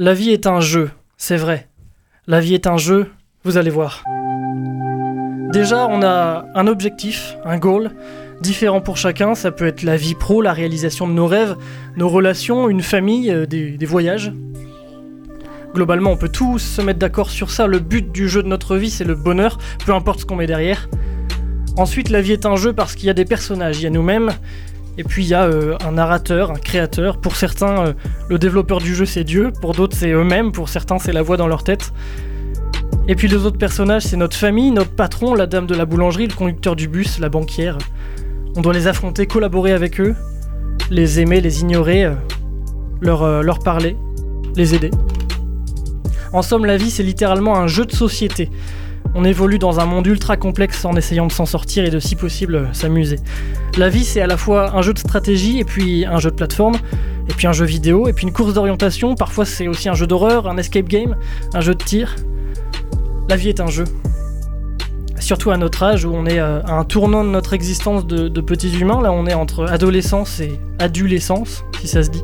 La vie est un jeu, c'est vrai. La vie est un jeu, vous allez voir. Déjà, on a un objectif, un goal, différent pour chacun. Ça peut être la vie pro, la réalisation de nos rêves, nos relations, une famille, euh, des, des voyages. Globalement, on peut tous se mettre d'accord sur ça. Le but du jeu de notre vie, c'est le bonheur, peu importe ce qu'on met derrière. Ensuite, la vie est un jeu parce qu'il y a des personnages, il y a nous-mêmes, et puis il y a euh, un narrateur, un créateur. Pour certains, euh, le développeur du jeu c'est Dieu, pour d'autres c'est eux-mêmes, pour certains c'est la voix dans leur tête. Et puis les autres personnages c'est notre famille, notre patron, la dame de la boulangerie, le conducteur du bus, la banquière. On doit les affronter, collaborer avec eux, les aimer, les ignorer, euh, leur, leur parler, les aider. En somme, la vie c'est littéralement un jeu de société. On évolue dans un monde ultra complexe en essayant de s'en sortir et de si possible euh, s'amuser. La vie c'est à la fois un jeu de stratégie et puis un jeu de plateforme, et puis un jeu vidéo, et puis une course d'orientation, parfois c'est aussi un jeu d'horreur, un escape game, un jeu de tir. La vie est un jeu. Surtout à notre âge où on est euh, à un tournant de notre existence de, de petits humains, là on est entre adolescence et adolescence, si ça se dit.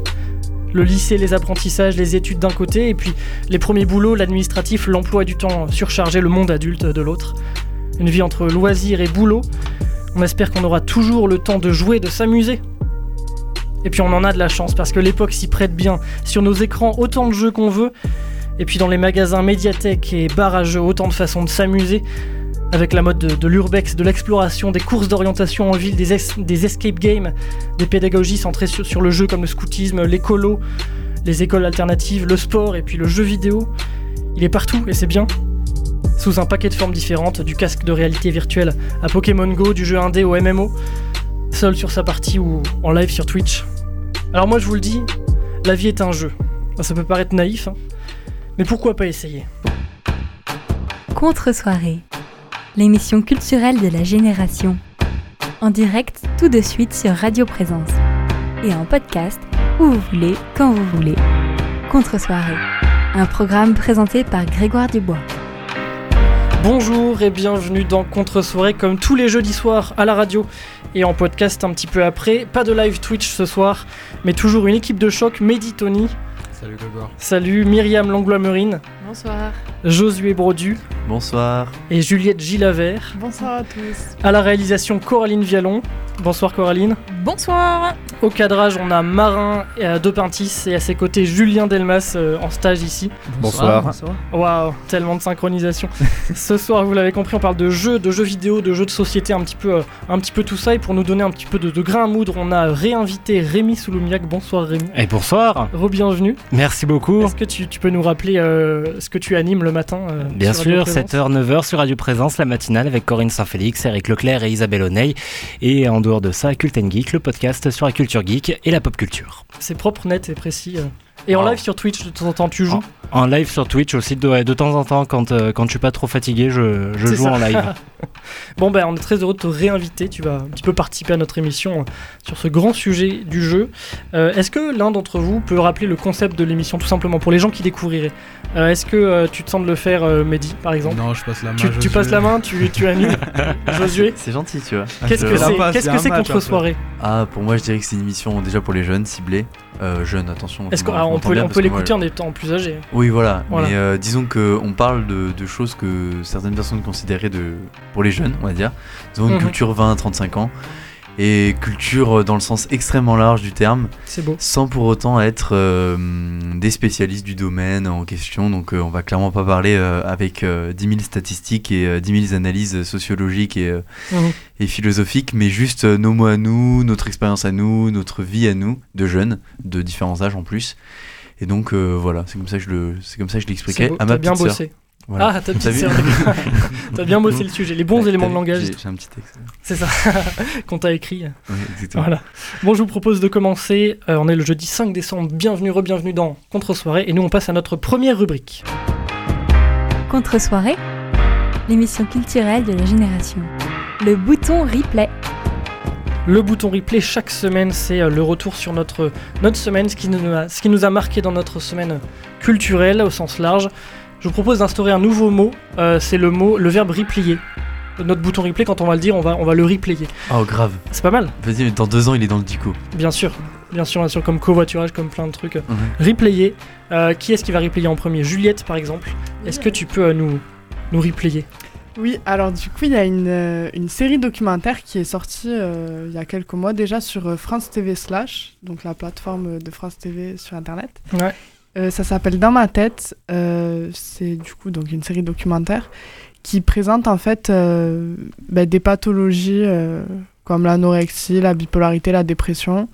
Le lycée, les apprentissages, les études d'un côté, et puis les premiers boulots, l'administratif, l'emploi du temps surchargé, le monde adulte de l'autre. Une vie entre loisirs et boulot. On espère qu'on aura toujours le temps de jouer, de s'amuser. Et puis on en a de la chance parce que l'époque s'y prête bien. Sur nos écrans, autant de jeux qu'on veut. Et puis dans les magasins médiathèques et bars à jeux, autant de façons de s'amuser. Avec la mode de, l'urbex, de l'exploration, des courses d'orientation en ville, des, es- des escape games, des pédagogies centrées sur, sur le jeu comme le scoutisme, l'écolo, les écoles alternatives, le sport et puis le jeu vidéo. Il est partout et c'est bien. Sous un paquet de formes différentes, du casque de réalité virtuelle à Pokémon Go, du jeu indé au MMO, seul sur sa partie ou en live sur Twitch. Alors moi je vous le dis, la vie est un jeu. Ça peut paraître naïf, hein, mais pourquoi pas essayer? Contre-soirée, l'émission culturelle de la génération. En direct tout de suite sur Radio Présence. Et en podcast, où vous voulez, quand vous voulez. Contre-soirée, un programme présenté par Grégoire Dubois. Bonjour et bienvenue dans Contre-soirée comme tous les jeudis soirs à la radio et en podcast un petit peu après. Pas de live Twitch ce soir, mais toujours une équipe de choc, Mehdi Tony, Salut Grégoire. salut Myriam Langlois-Merine, Bonsoir. Josué Brodu Bonsoir. et Juliette Gilavert. Bonsoir à tous. À la réalisation Coraline Vialon. Bonsoir Coraline. Bonsoir. Au cadrage, on a Marin et à Depintis et à ses côtés Julien Delmas euh, en stage ici. Bonsoir. Waouh, tellement de synchronisation. Ce soir, vous l'avez compris, on parle de jeux, de jeux vidéo, de jeux de société, un petit peu, euh, un petit peu tout ça. Et pour nous donner un petit peu de, de grain à moudre, on a réinvité Rémi Souloumiac. Bonsoir Rémi. Et bonsoir, Re-bienvenue. Merci beaucoup. Est-ce que tu, tu peux nous rappeler euh, ce que tu animes le matin euh, Bien sûr, Présence 7h, 9h sur Radio Présence, la matinale avec Corinne Saint-Félix, Eric Leclerc et Isabelle Oneil. Et en dehors de ça, Cult and Geek, le podcast sur la culture geek et la pop culture. C'est propre, net et précis. euh. Et en Wow. live sur Twitch, de temps en temps, tu joues? En live sur Twitch aussi, de, de temps en temps, quand, euh, quand je suis pas trop fatigué, je, je joue ça. en live. Bon, ben, on est très heureux de te réinviter. Tu vas un petit peu participer à notre émission euh, sur ce grand sujet du jeu. Euh, Est-ce que l'un d'entre vous peut rappeler le concept de l'émission, tout simplement, pour les gens qui découvriraient? Euh, Est-ce que euh, tu te sens de le faire, euh, Mehdi, par exemple? Non, je passe la main. tu, passes la main, tu, tu animes Josué? C'est gentil, tu vois. Qu'est-ce que c'est Qu'est-ce que c'est contre soirée Ah, pour moi, je dirais que c'est une émission déjà pour les jeunes, ciblée. Euh, jeunes, attention. Est-ce qu'on peut, on peut l'écouter en étant plus âgé Oui, voilà. Voilà. Mais euh, disons qu'on parle de, de choses que certaines personnes considéraient de, pour les jeunes, on va dire. Disons une Mhm. culture 20-35 ans. Et culture euh, dans le sens extrêmement large du terme, C'est beau. sans pour autant être euh, des spécialistes du domaine en question. Donc euh, on va clairement pas parler euh, avec euh, 10 000 statistiques et euh, 10 000 analyses sociologiques et, et philosophiques, mais juste nos mots à nous, notre expérience à nous, notre vie à nous, de jeunes, de différents âges en plus. Et donc voilà, c'est comme ça que je le, c'est comme ça que je C'est l'expliquais à ma bien petite. Voilà. Ah, ta T'as. T'as bien bossé le sujet. Les bons Ouais, éléments de langage, J'ai j'ai un petit texte. c'est ça, qu'on t'a écrit. Ouais, exactement. Voilà. Bon, je vous propose de commencer. Euh, on est le jeudi 5 décembre. Bienvenue, re-bienvenue dans Contre-soirée. Et nous, on passe à notre première rubrique. Contre-soirée, l'émission culturelle de la génération. Le bouton replay. Le bouton replay, chaque semaine, c'est euh, le retour sur notre, notre semaine, ce qui, nous a, ce qui nous a marqué dans notre semaine culturelle au sens large. Je vous propose d'instaurer un nouveau mot. euh, c'est le mot, le verbe replier. Notre bouton replay, quand on va le dire, on va, on va le replayer. Oh grave. C'est pas mal, Vas-y, mais dans deux ans, il est dans le dico. bien sûr. bien sûr, bien sûr, comme covoiturage, comme plein de trucs. Ouais. Replayer. Euh, qui est-ce qui va replayer en premier? Juliette, par exemple. Est-ce que tu peux euh, nous, nous replayer? Oui, alors du coup, il y a une, euh, une série documentaire qui est sortie euh, il y a quelques mois déjà sur euh, France TV Slash, donc la plateforme de France TV sur Internet. Ouais. Euh, ça s'appelle Dans ma tête. Euh, c'est du coup donc une série documentaire qui présente en fait euh, bah, des pathologies comme l'anorexie, la bipolarité, la dépression.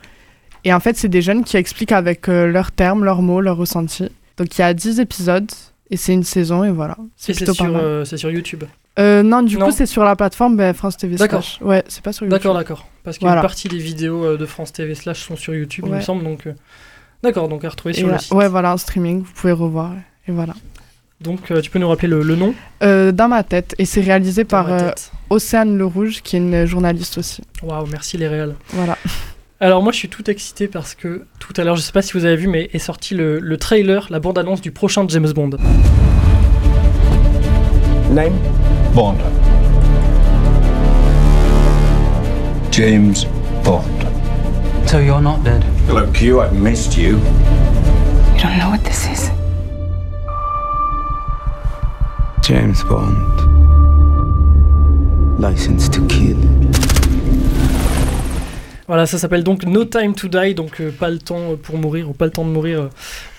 Et en fait, c'est des jeunes qui expliquent avec leurs termes, leurs mots, leurs ressentis. Donc il y a 10 épisodes et c'est une saison et voilà. C'est plutôt pas sur, mal. c'est sur YouTube. Non, du Non. coup, c'est sur la plateforme bah, France TV D'accord. Slash. Ouais, c'est pas sur YouTube. D'accord, d'accord. Parce qu'une Voilà. partie des vidéos de France TV slash sont sur YouTube, il me semble. Donc, d'accord, donc à retrouver Et sur le là- site. ouais, voilà, en streaming, vous pouvez revoir. Et voilà. Donc, euh, tu peux nous rappeler le, le nom? Euh, dans ma tête. Et c'est réalisé Dans par euh. Océane Le Rouge, qui est une journaliste aussi. Waouh, merci les réels. Voilà. Alors moi je suis tout excité parce que tout à l'heure, je sais pas si vous avez vu, mais est sorti le, le trailer, la bande-annonce du prochain James Bond. Name? Bond. James Bond. So you're not dead. Hello, Q. I've missed you. You don't know what this is. James Bond. License to kill. Voilà, ça s'appelle donc No Time to Die, donc euh, pas le temps pour mourir ou pas le temps de mourir euh,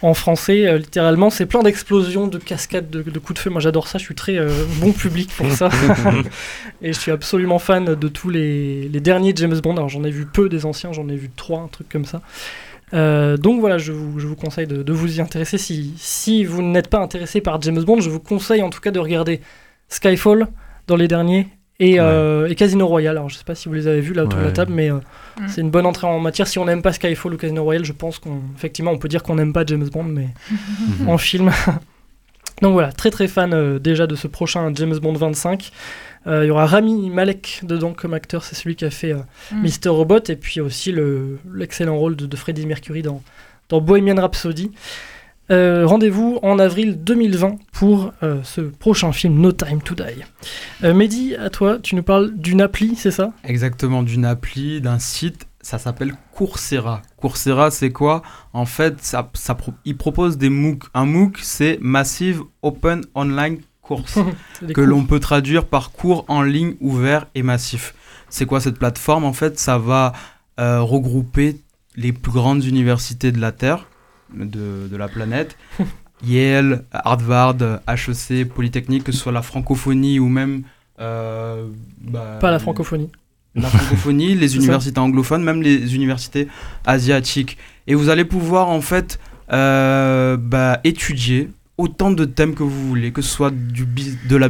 en français. Euh, littéralement, c'est plein d'explosions, de cascades, de, de coups de feu. Moi j'adore ça, je suis très euh, bon public pour ça. Et je suis absolument fan de tous les, les derniers James Bond. Alors j'en ai vu peu des anciens, j'en ai vu trois, un truc comme ça. Euh, donc voilà, je vous, je vous conseille de, de vous y intéresser. Si, si vous n'êtes pas intéressé par James Bond, je vous conseille en tout cas de regarder Skyfall dans les derniers et, euh, et Casino Royale. Alors je sais pas si vous les avez vus là autour de la table, mais euh, Mm. c'est une bonne entrée en matière. Si on n'aime pas Skyfall ou Casino Royale, je pense qu'on effectivement on peut dire qu'on n'aime pas James Bond, mais Mhm. en film. Donc voilà, très très fan euh, déjà de ce prochain James Bond 25. Euh, Il y aura Rami Malek dedans comme acteur, c'est celui qui a fait euh, Mm. Mister Robot, et puis aussi le- l'excellent rôle de, de Freddie Mercury dans, dans Bohemian Rhapsody. Euh, Rendez-vous en avril 2020 pour euh, ce prochain film No Time to Die. Euh, Mehdi, à toi, tu nous parles d'une appli, c'est ça? Exactement, d'une appli, d'un site, ça s'appelle Coursera. Coursera, c'est quoi? En fait, ça, ça pro- il propose des MOOC. Un MOOC, c'est Massive Open Online Course, que l'on peut traduire par cours en ligne ouvert et massif. C'est quoi cette plateforme? En fait, ça va euh, regrouper les plus grandes universités de la Terre, de, de la planète. Yale, Harvard, HEC, Polytechnique, que ce soit la francophonie ou même... euh, bah, Pas la francophonie. la francophonie, les universités anglophones, même les universités asiatiques. Et vous allez pouvoir en fait euh, bah, étudier autant de thèmes que vous voulez, que ce soit du de la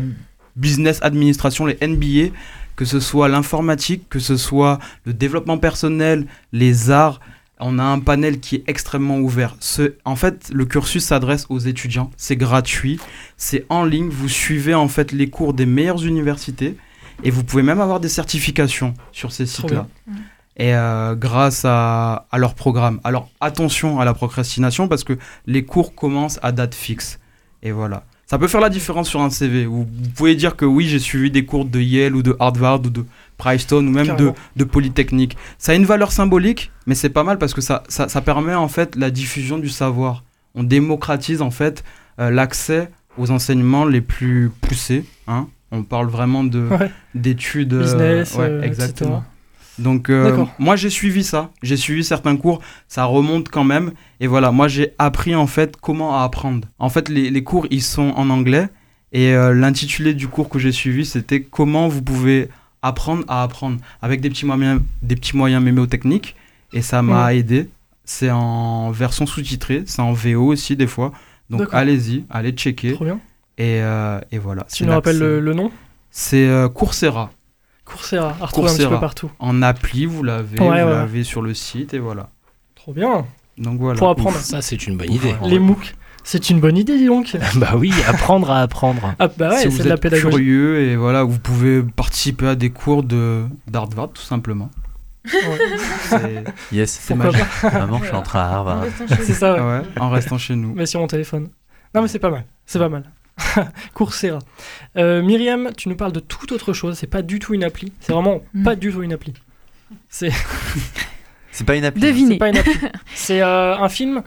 business administration, les NBA, que ce soit l'informatique, que ce soit le développement personnel, les arts. On a un panel qui est extrêmement ouvert. Ce, en fait, le cursus s'adresse aux étudiants. C'est gratuit, c'est en ligne. Vous suivez en fait les cours des meilleures universités et vous pouvez même avoir des certifications sur ces sites-là. Et euh, grâce à, à leur programme. Alors attention à la procrastination parce que les cours commencent à date fixe. Et voilà. Ça peut faire la différence sur un CV. Vous, vous pouvez dire que oui, j'ai suivi des cours de Yale ou de Harvard ou de Princeton ou même de, Carrément. de Polytechnique. Ça a une valeur symbolique, mais c'est pas mal parce que ça, ça, ça permet en fait la diffusion du savoir. On démocratise en fait euh, l'accès aux enseignements les plus poussés. Hein. On parle vraiment de Ouais. d'études. euh, Business, ouais, euh, exactement. etc. Donc euh, moi j'ai suivi ça, j'ai suivi certains cours, ça remonte quand même et voilà, moi j'ai appris en fait comment apprendre. En fait les, les cours ils sont en anglais et euh, l'intitulé du cours que j'ai suivi c'était comment vous pouvez apprendre à apprendre avec des petits moyens des petits moyens mémotechniques et ça m'a Mhm. aidé. C'est en version sous-titrée, c'est en VO aussi des fois. Donc allez-y, allez checker Trop bien. et, euh, et voilà. Tu nous rappelles le, le nom? C'est euh, Coursera. Coursera, à retrouver un petit peu partout. En appli, vous l'avez, Ouais, vous ouais. l'avez sur le site et voilà. Trop bien. Donc voilà. Pour apprendre. Ça, c'est une bonne idée. Les MOOC, c'est une bonne idée, dis donc. bah oui, apprendre à apprendre. Ah bah ouais, si vous de êtes la pédagogie. curieux et voilà, vous pouvez participer à des cours de d'Harvard tout simplement. Ouais. C'est Yes. c'est magique. Maman, je suis en train à Harvard. C'est ça, ouais. Ouais, en restant chez nous. Mais sur mon téléphone. Non mais c'est pas mal, c'est pas mal. Coursera. Euh, Myriam, tu nous parles de toute autre chose, c'est pas du tout une appli, c'est vraiment Mm. pas du tout une appli. C'est C'est pas une appli. Devinez. C'est pas une appli. C'est euh, un film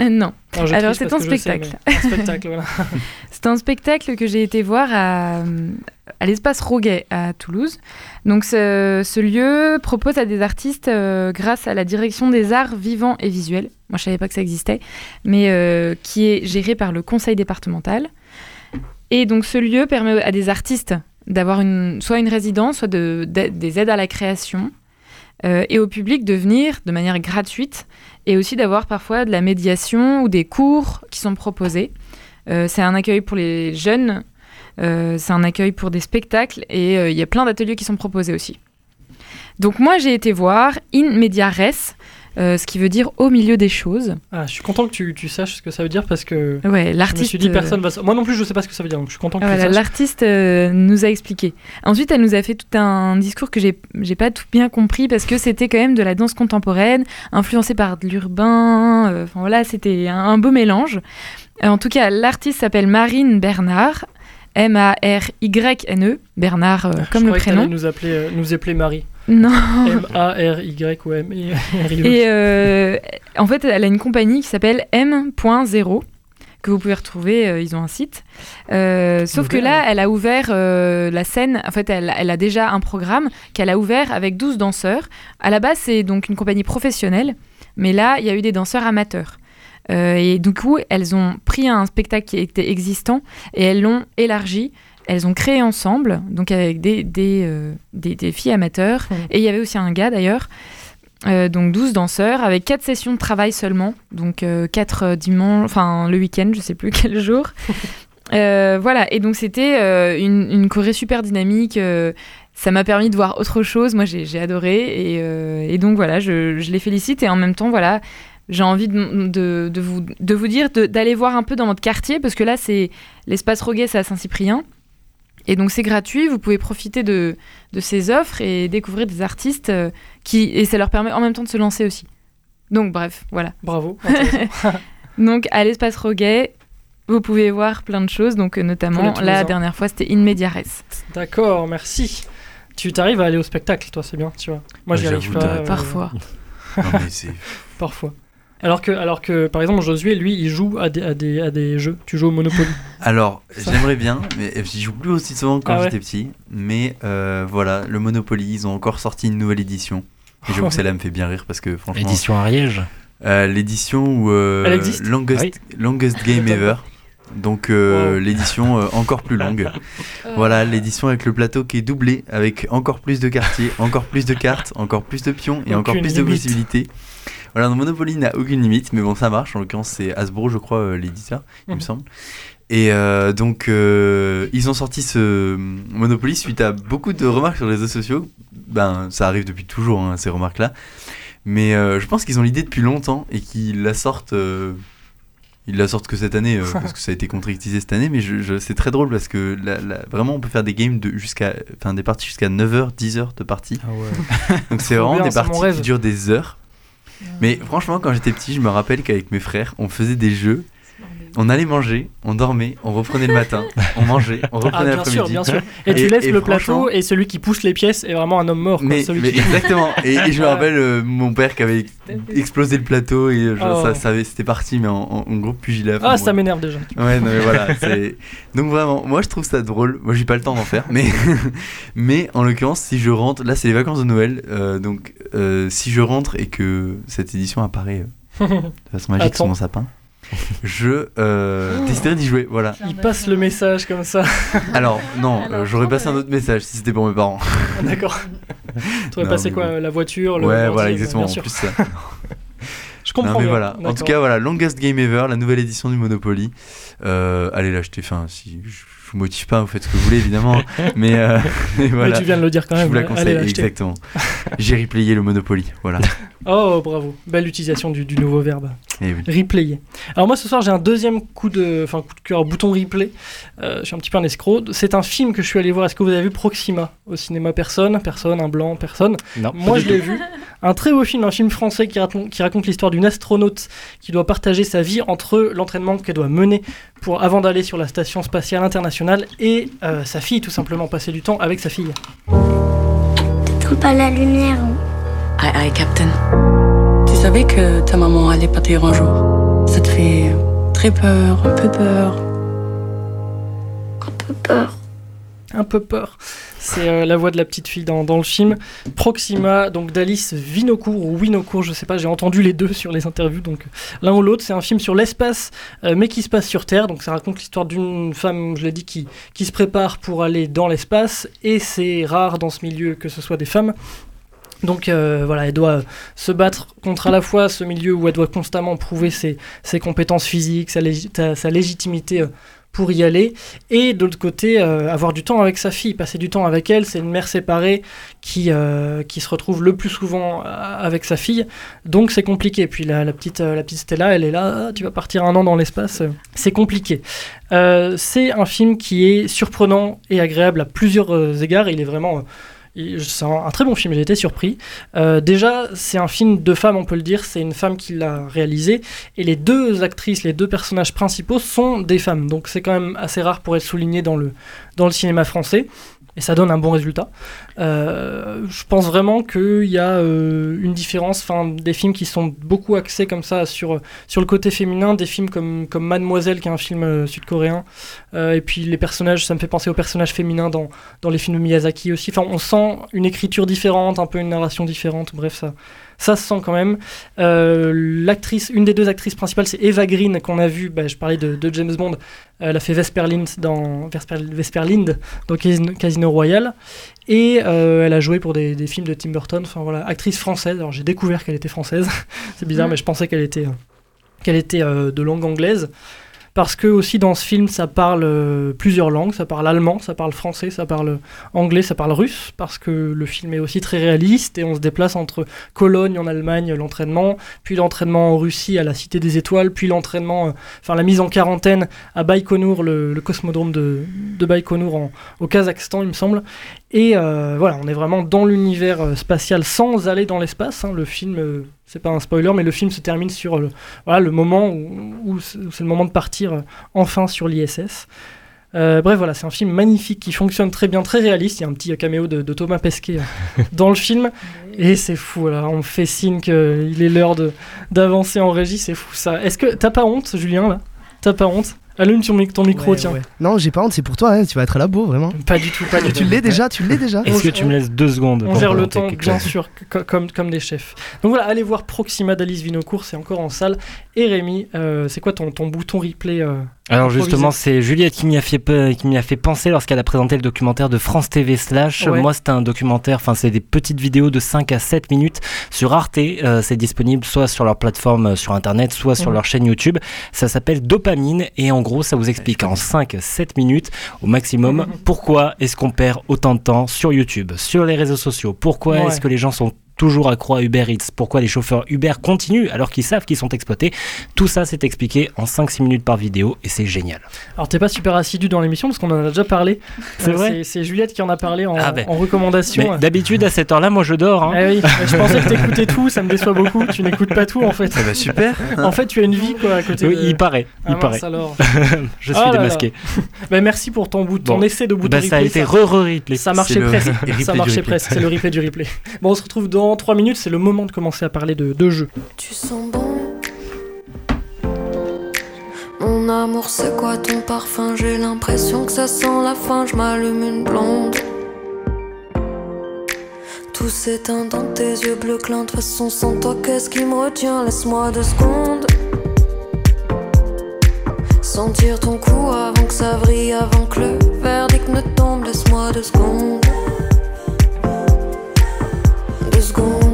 Euh, non. Alors, c'est un sais, spectacle. mais- un spectacle, voilà. C'est un spectacle que j'ai été voir à, à l'espace Roguet à Toulouse. Donc ce, ce lieu propose à des artistes, euh, grâce à la direction des arts vivants et visuels, moi je savais pas que ça existait, mais euh, qui est géré par le conseil départemental. Et donc ce lieu permet à des artistes d'avoir une, soit une résidence, soit de- de- des aides à la création, euh, et au public de venir de manière gratuite, et aussi d'avoir parfois de la médiation ou des cours qui sont proposés. Euh, c'est un accueil pour les jeunes, euh, c'est un accueil pour des spectacles et euh, il y a plein d'ateliers qui sont proposés aussi. Donc moi j'ai été voir In Media Res, euh, ce qui veut dire au milieu des choses. Ah, je suis content que tu, tu saches ce que ça veut dire parce que Ouais, je me l'artiste. suis dit euh, personne va. Moi non plus, je sais pas ce que ça veut dire, donc je suis content que Ah, tu Voilà, le saches. l'artiste euh, nous a expliqué. Ensuite, elle nous a fait tout un discours que j'ai j'ai pas tout bien compris parce que c'était quand même de la danse contemporaine, influencée par de l'urbain. euh, Enfin voilà, c'était un, un beau mélange. En tout cas, l'artiste s'appelle Marine Bernard, M-A-R-Y-N-E, Bernard euh, Je comme le que prénom. nous appeler, euh, nous appeler Marie. Non. M-A-R-Y ou M-I-R-I. Et euh, en fait, elle a une compagnie qui s'appelle M.0 que vous pouvez retrouver, euh, ils ont un site. Euh, sauf que là, elle a ouvert la scène, en fait, elle, elle a déjà un programme qu'elle a ouvert avec 12 danseurs. À la base, c'est donc une compagnie professionnelle, mais là, il y a eu des danseurs amateurs. Euh, et du coup, elles ont pris un spectacle qui était existant et elles l'ont élargi. Elles ont créé ensemble, donc avec des, des, euh, des, des filles amateurs. Et il y avait aussi un gars d'ailleurs. Euh, donc 12 danseurs avec 4 sessions de travail seulement. Donc 4 dimanches, enfin le week-end, je sais plus quel jour. Euh, voilà, et donc c'était euh, une, une choré super dynamique. euh, ça m'a permis de voir autre chose. Moi, j'ai j'ai adoré. Et, euh, et donc voilà, je, je les félicite. Et en même temps, voilà, j'ai envie de, de, de vous, de vous dire d'aller voir un peu dans votre quartier. Parce que là, c'est l'espace Roguet, c'est à Saint-Cyprien. Et donc c'est gratuit, vous pouvez profiter de, de ces offres et découvrir des artistes euh, qui et ça leur permet en même temps de se lancer aussi. Donc bref, voilà. Bravo. Donc à l'espace Roguet, vous pouvez voir plein de choses, donc euh, notamment la ans. dernière fois c'était In Media Res. D'accord, merci. Tu t'arrives à aller au spectacle, toi, c'est bien, tu vois. Moi, j'y arrive j'avoue, pas. euh, Parfois. Non, mais c'est. Parfois. Alors que, alors que, par exemple, Josué, lui, il joue à des, à des, à des jeux. Tu joues au Monopoly. Alors, Ça. j'aimerais bien, mais j'y joue plus aussi souvent que quand Ah ouais. j'étais petit. Mais euh, voilà, le Monopoly, ils ont encore sorti une nouvelle édition. Et j'avoue que celle-là me fait bien rire parce que franchement. Édition Ariège. Euh, L'édition où. euh, Elle existe? longest, Oui. longest Game Ever. Donc euh, Wow. l'édition euh, encore plus longue. Voilà, l'édition avec le plateau qui est doublé, avec encore plus de quartiers, encore plus de cartes, encore plus de pions et encore plus de possibilités. Voilà, donc Monopoly n'a aucune limite, mais bon, ça marche. En l'occurrence, c'est Hasbro, je crois, euh, l'éditeur, il me Mhm. semble. Et euh, donc, euh, ils ont sorti ce Monopoly suite à beaucoup de remarques sur les réseaux sociaux. Ben, ça arrive depuis toujours, hein, ces remarques-là. Mais euh, je pense qu'ils ont l'idée depuis longtemps et qu'ils la sortent. euh, ils la sortent que cette année, euh, parce que ça a été contractisé cette année, mais je, je- c'est très drôle parce que vraiment on peut faire des games de jusqu'à, enfin des parties jusqu'à 9h, 10h de partie. Ah ouais. Donc c'est vraiment bien, des parties qui durent des heures. Mais franchement, quand j'étais petit, je me rappelle qu'avec mes frères, on faisait des jeux. On allait manger, on dormait, on reprenait le matin, on mangeait, on Ah, reprenait bien sûr, bien sûr. Et, tu laisses et le plateau et celui qui pousse les pièces est vraiment un homme mort. Mais, Celui mais qui- exactement. Et, et je me rappelle euh, mon père qui avait explosé le plateau et euh, genre, Oh. ça, ça avait- c'était parti, mais en, en, en gros pugilat. Ah, ça m'énerve déjà. Ouais, non, mais voilà. Donc vraiment, moi je trouve ça drôle. Moi j'ai pas le temps d'en faire, mais mais en l'occurrence, si je rentre, là c'est les vacances de Noël, euh, donc euh, si je rentre et que cette édition apparaît de façon magique sur mon sapin, je euh, déciderai d'y jouer. Voilà. Il passe le message comme ça. Alors non, euh, j'aurais passé un autre message si c'était pour mes parents. D'accord. Tu aurais passé quoi bon. La voiture le ouais, voilà, exactement. En plus ça. Je comprends Non, mais bien. voilà. En tout cas, voilà, Longest Game Ever, la nouvelle édition du Monopoly. Euh, allez l'acheter. Enfin, si je je vous motive pas, vous faites ce que vous voulez évidemment. mais, euh, mais voilà. Mais tu viens de le dire quand Je même. vous la conseille, exactement. J'ai replayé le Monopoly, voilà. Oh, bravo. Belle utilisation du, du nouveau verbe. Et oui. Replayer. Alors moi ce soir j'ai un deuxième coup de, enfin coup de cœur, bouton replay. Euh, je suis un petit peu un escroc. C'est un film que je suis allé voir. Est-ce que vous avez vu Proxima au cinéma? Personne, personne, un blanc, personne. Non. Moi je l'ai vu. Un très beau film, un film français qui raconte, qui raconte l'histoire d'une astronaute qui doit partager sa vie entre l'entraînement qu'elle doit mener pour avant d'aller sur la station spatiale internationale et euh, sa fille tout simplement passer du temps avec sa fille. T'attends pas la lumière. Aïe aïe, Captain. Tu savais que ta maman allait partir un jour Ça te fait très peur, un peu peur. Un peu peur. un peu peur. C'est euh, la voix de la petite fille dans, dans le film. Proxima, donc d'Alice Vinocourt ou Winocourt, je sais pas, j'ai entendu les deux sur les interviews, donc euh, l'un ou l'autre. C'est un film sur l'espace, euh, mais qui se passe sur Terre. Donc ça raconte l'histoire d'une femme, je l'ai dit, qui, qui se prépare pour aller dans l'espace. Et c'est rare dans ce milieu que ce soit des femmes. Donc euh, voilà, elle doit se battre contre à la fois ce milieu où elle doit constamment prouver ses, compétences physiques, sa, légitimité euh, pour y aller, et de l'autre côté, euh, avoir du temps avec sa fille, passer du temps avec elle. C'est une mère séparée qui, qui se retrouve le plus souvent avec sa fille, donc c'est compliqué. Puis la, la petite, la petite Stella, elle est là, Ah, tu vas partir un an dans l'espace, c'est compliqué. C'est un film qui est surprenant et agréable à plusieurs égards. Il est vraiment. C'est un, un très bon film, j'ai été surpris. Euh, déjà, c'est un film de femme, on peut le dire, c'est une femme qui l'a réalisé, et les deux actrices, les deux personnages principaux sont des femmes, donc c'est quand même assez rare pour être souligné dans le, dans le cinéma français, et ça donne un bon résultat. Euh, je pense vraiment qu'il y a euh, une différence, enfin, des films qui sont beaucoup axés comme ça sur, sur le côté féminin, des films comme, comme Mademoiselle, qui est un film euh, sud-coréen, euh, et puis les personnages, ça me fait penser aux personnages féminins dans, dans les films de Miyazaki aussi. Enfin, on sent une écriture différente, un peu une narration différente. Bref, ça, ça se sent quand même. Euh, L'actrice, une des deux actrices principales, c'est Eva Green qu'on a vu. Bah, je parlais de, de James Bond. Elle a fait Vesperlind dans Vesper, Vesperlind dans Casino, Casino Royale et euh, elle a joué pour des, des films de Tim Burton. Enfin voilà, actrice française. Alors j'ai découvert qu'elle était française. c'est bizarre, mais je pensais qu'elle était euh, qu'elle était de langue anglaise parce que aussi dans ce film ça parle euh, plusieurs langues, ça parle allemand, ça parle français, ça parle anglais, ça parle russe, parce que le film est aussi très réaliste et on se déplace entre Cologne en Allemagne, l'entraînement, puis l'entraînement en Russie à la Cité des Étoiles, puis l'entraînement, euh, enfin la mise en quarantaine à Baïkonour, le, cosmodrome de, de Baïkonour au Kazakhstan il me semble. Et euh, voilà, on est vraiment dans l'univers spatial sans aller dans l'espace. hein. Le film, c'est pas un spoiler, mais le film se termine sur le, voilà, le moment où, où c'est le moment de partir euh, enfin sur l'ISS. Euh, bref, voilà, c'est un film magnifique qui fonctionne très bien, très réaliste. Il y a un petit caméo de, de Thomas Pesquet euh, dans le film. Et c'est fou, voilà, on me fait signe qu'il est l'heure d'avancer en régie, c'est fou ça. Est-ce que t'as pas honte, Julien, là? T'as pas honte? Allume ton, mic- ton micro, Ouais, tiens. ouais. Non, j'ai pas honte, c'est pour toi, hein, tu vas être là beau, vraiment. Pas du tout, pas du tout. Tu l'es déjà, tu l'es déjà. Est-ce que tu me laisses deux secondes On gère le temps, bien chose sûr, co- comme, comme des chefs. Donc voilà, allez voir Proxima d'Alice Vinocourt, c'est encore en salle. Et Rémi, euh, c'est quoi ton, ton bouton replay euh, Alors justement, c'est Juliette qui m'y a fait qui m'y a fait penser lorsqu'elle a présenté le documentaire de France TV slash. Ouais. Moi, c'était un documentaire, enfin c'est des petites vidéos de 5 à 7 minutes sur Arte. Euh, c'est disponible soit sur leur plateforme euh, sur internet, soit sur Mhm. leur chaîne YouTube. Ça s'appelle Dopamine et en gros, ça vous explique en 5 7 minutes au maximum pourquoi est-ce qu'on perd autant de temps sur YouTube, sur les réseaux sociaux. Pourquoi Ouais. est-ce que les gens sont toujours accro à Uber Eats Pourquoi les chauffeurs Uber continuent alors qu'ils savent qu'ils sont exploités Tout ça, c'est expliqué en 5-6 minutes par vidéo et c'est génial. Alors t'es pas super assidu dans l'émission parce qu'on en a déjà parlé. C'est vrai c'est- Juliette qui en a parlé en, Ah ben. en recommandation. Mais d'habitude, à cette heure-là, moi je dors. hein. Eh oui, je pensais que t'écoutais tout, ça me déçoit beaucoup. Tu n'écoutes pas tout en fait. Eh ben, super. En fait, tu as une vie quoi à côté. Oui, de- il paraît. Ah il mince, paraît. alors. je suis Ah là là. démasqué. Bah, merci pour ton, bout, ton Bon. essai de bouton Bah, ça a replay, été re-re-replay. Ça marchait presque. replay Ça marchait replay. presque. C'est le replay du replay. Bon, on se retrouve dans 3 minutes. C'est le moment de commencer à parler de, de jeux. Tu sens bon. Mon amour, c'est quoi ton parfum? J'ai l'impression que ça sent la fin. Je m'allume une blonde. Tout s'éteint dans tes yeux bleus clins. De façon, sans toi, qu'est-ce qui me retient? Laisse-moi deux secondes. Sentir ton cou avant que ça vrille, avant que le verdict ne tombe. Laisse-moi deux secondes. Deux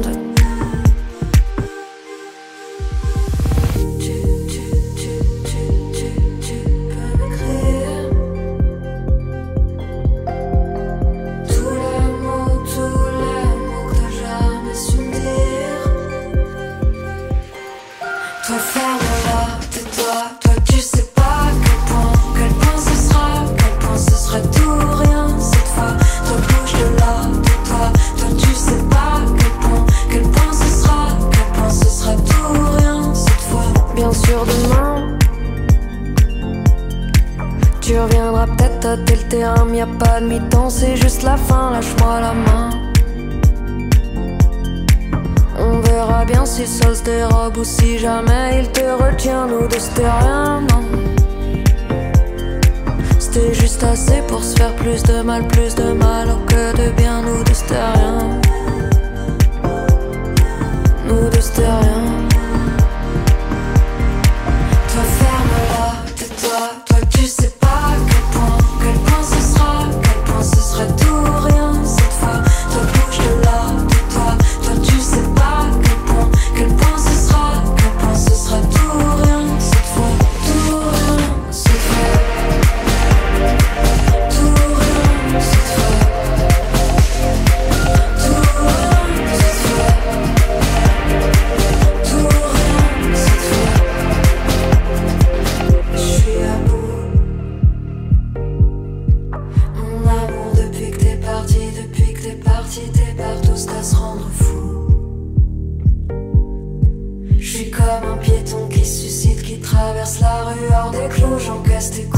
plastic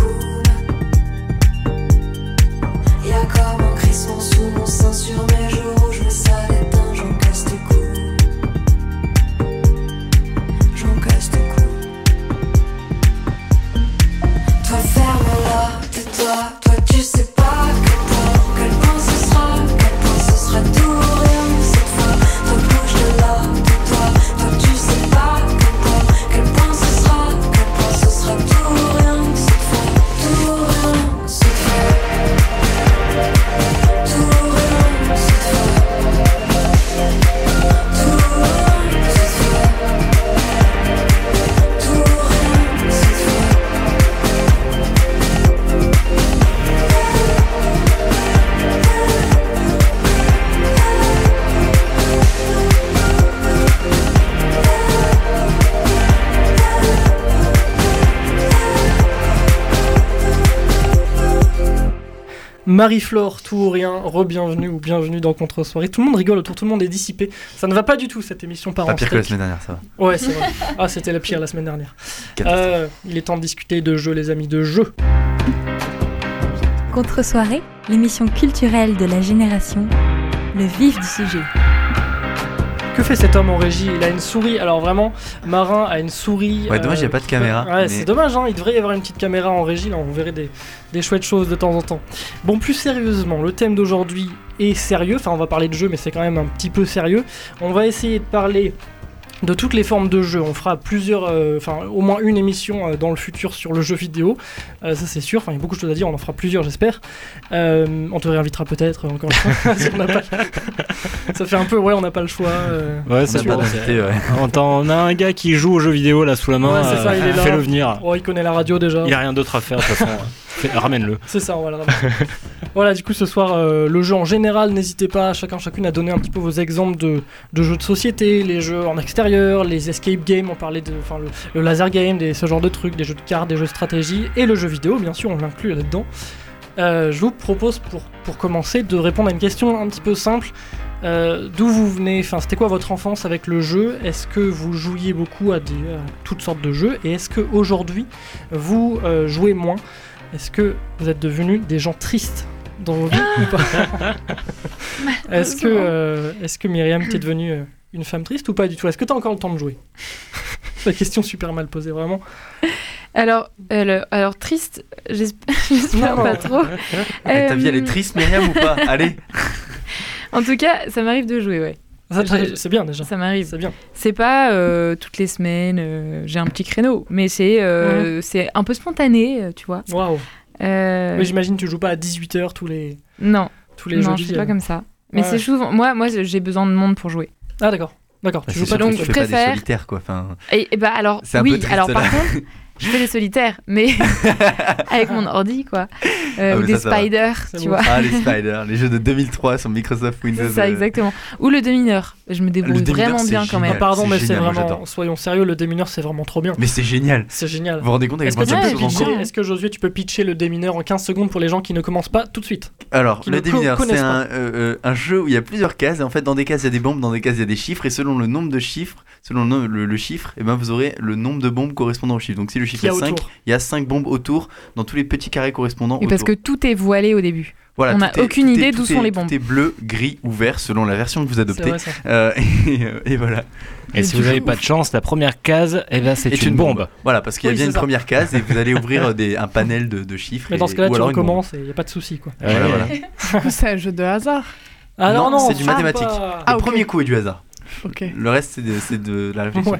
Marie-Flore, tout ou rien, re-bienvenue ou bienvenue dans Contre-soirée. Tout le monde rigole autour, tout le monde est dissipé. Ça ne va pas du tout cette émission par Pas pire que la semaine dernière, ça va. Ouais, c'est vrai. Ah, c'était la pire la semaine dernière. Euh, il est temps de discuter de jeux, les amis, de jeux. Contre-soirée, l'émission culturelle de la génération, le vif du sujet. Que fait cet homme en régie? Il a une souris. Alors vraiment, Marin a une souris. Ouais, dommage, il y a pas de caméra, Ouais, mais- c'est dommage. Hein, il devrait y avoir une petite caméra en régie. Là, on verrait des, des chouettes choses de temps en temps. Bon, plus sérieusement, le thème d'aujourd'hui est sérieux. Enfin, on va parler de jeu, mais c'est quand même un petit peu sérieux. On va essayer de parler de toutes les formes de jeux. On fera plusieurs, euh, enfin au moins une émission euh, dans le futur sur le jeu vidéo. Euh, ça c'est sûr. Enfin il y a beaucoup de choses à dire. On en fera plusieurs, j'espère. Euh, on te réinvitera peut-être encore une fois. si on pas- ça fait un peu ouais, on n'a pas le choix. euh, Ouais, bon. c'est- On, a un gars qui joue aux jeux vidéo là sous la main. Ouais, c'est ça, il est là. Fais-le venir. Oh, il connaît la radio déjà. Il a rien d'autre à faire de toute façon. Ramène-le. C'est ça, on voilà, du coup, ce soir, euh, le jeu en général, n'hésitez pas, chacun, chacune, à donner un petit peu vos exemples de, jeux de société, les jeux en extérieur, les escape games, on parlait de. Enfin, le, laser game, des, ce genre de trucs, des jeux de cartes, des jeux de stratégie, et le jeu vidéo, bien sûr, on l'inclut là-dedans. Euh, je vous propose, pour, commencer, de répondre à une question un petit peu simple. Euh, D'où vous venez? Enfin, c'était quoi votre enfance avec le jeu? Est-ce que vous jouiez beaucoup à, toutes sortes de jeux? Et est-ce que aujourd'hui vous jouez moins? Est-ce que vous êtes devenus des gens tristes dans vos vies ou pas Est-ce que, euh, est-ce que Myriam, t'es devenue euh, une femme triste ou pas du tout Est-ce que t'as encore le temps de jouer? La question super mal posée, vraiment. Alors, euh, le- alors triste, j'esp- j'espère pas trop. Eh, Ta vie, elle est triste, Myriam, ou pas? Allez En tout cas, ça m'arrive de jouer, ouais. C'est bien déjà. Ça m'arrive. C'est bien. C'est pas euh, toutes les semaines, euh, j'ai un petit créneau, mais c'est euh, c'est un peu spontané, tu vois. Waouh Mais j'imagine que tu joues pas à 18h tous les, non, tous les non, je suis pas comme ça. Mais Ouais. c'est souvent, moi, moi, j'ai besoin de monde pour jouer. Ah d'accord. D'accord. Bah, Tu c'est joues pas donc je pas des préfère- solitaires, quoi. Enfin, Et, et bah alors, oui, triste, alors par contre, je fais des solitaires, mais avec mon ordi, quoi. Euh, Ah, ou des spiders, tu bon. vois. Ah, les Spiders, les jeux de 2003 sur Microsoft Windows. C'est ça, euh, exactement. Ou le demi-heure. Je me débrouille démineur, vraiment bien quand même. Ah, pardon, mais c'est vraiment. Soyons sérieux, le démineur c'est vraiment trop bien. Mais c'est génial. C'est génial. Vous vous rendez compte quel Est-ce que, sauve pitcher- est-ce que Josué, tu peux pitcher le démineur en 15 secondes pour les gens qui ne commencent pas tout de suite Alors, le démineur, c'est un, euh, euh, un jeu où il y a plusieurs cases. Et en fait, dans des cases, il y a des bombes, dans des cases, il y a des chiffres. Et selon le nombre de chiffres, selon le, nom- le- le chiffre, et ben, vous aurez le nombre de bombes correspondant au chiffre. Donc, si le chiffre Qu'il y est a 5, autour. il y a 5 bombes autour, dans tous les petits carrés correspondants. Et parce que tout est voilé au début. Voilà, On n'a aucune idée d'où sont les bombes. Tout est bleu, gris ou vert selon la version que vous adoptez. vrai, ça. Euh, et, euh, et voilà. Et si vous n'avez pas de chance, la première case, eh ben, c'est Est une, bombe. Voilà, parce qu'il y a Oui, bien une ça. première case et vous allez ouvrir euh, des, un panel de, de chiffres. Mais dans ce cas-là, tu recommences et il n'y a pas de souci. Quoi. Voilà, voilà. C'est un jeu de hasard. Ah non, non, c'est du mathématique. Le Ah, ok. premier coup est du hasard. Le reste, c'est de, la réflexion. Ouais.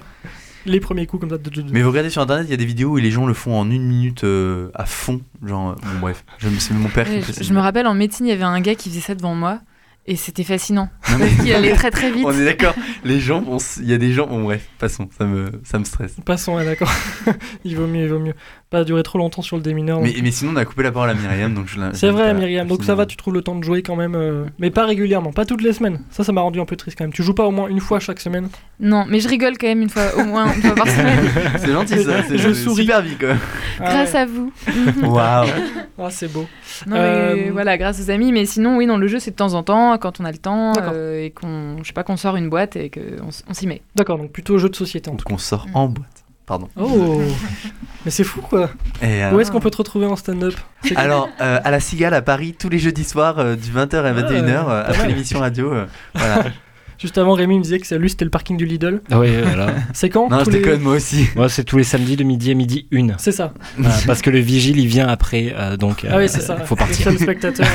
Les premiers coups comme ça. Mais vous regardez sur internet, il y a des vidéos où les gens le font en une minute euh, à fond. Genre, euh, bon, bref, je me- c'est mon père qui Ouais, je, ça. je me rappelle en médecine, il y avait un gars qui faisait ça devant moi et c'était fascinant. Non, mais- Il allait très très vite. On est d'accord. Les gens, il y a des gens. Bon, bref, passons. Ça me, ça me stresse. Passons, ouais, d'accord. il vaut mieux, il vaut mieux. Pas durer trop longtemps sur le démineur. Mais, mais sinon, on a coupé la parole à Myriam, donc je la- C'est je vrai, à Myriam. Donc ça va, tu trouves le temps de jouer quand même. euh, Mais pas régulièrement, pas toutes les semaines. Ça, ça m'a rendu un peu triste quand même. Tu joues pas au moins une fois chaque semaine? Non, mais je rigole quand même une fois, au moins une fois par semaine. C'est gentil ça. C'est Je c'est souris. super vie quoi. grâce à vous. Waouh. Ah, c'est beau. Non, mais Euh, voilà, grâce aux amis. Mais sinon, oui, non, le jeu, c'est de temps en temps, quand on a le temps D'accord. euh, et qu'on, je sais pas, qu'on sort une boîte et qu'on on s'y met. D'accord, donc plutôt jeu de société en tout Donc on sort en boîte. Pardon. Oh Mais c'est fou quoi Et, euh, Où est-ce qu'on peut te retrouver en stand-up? Alors, euh, à la Cigale à Paris, tous les jeudis soirs, euh, du 20h à 21h, euh, pas après l'émission radio. euh, voilà. Juste avant, Rémi me disait que c'est- lui c'était le parking du Lidl. Ah Oui, voilà. C'est quand Non, je les- déconne, moi aussi. Moi, c'est tous les samedis de midi à midi une. C'est ça. Parce que le vigile, il vient après, euh, donc Ah oui, euh, c'est ça. faut Le partir. seul spectateur.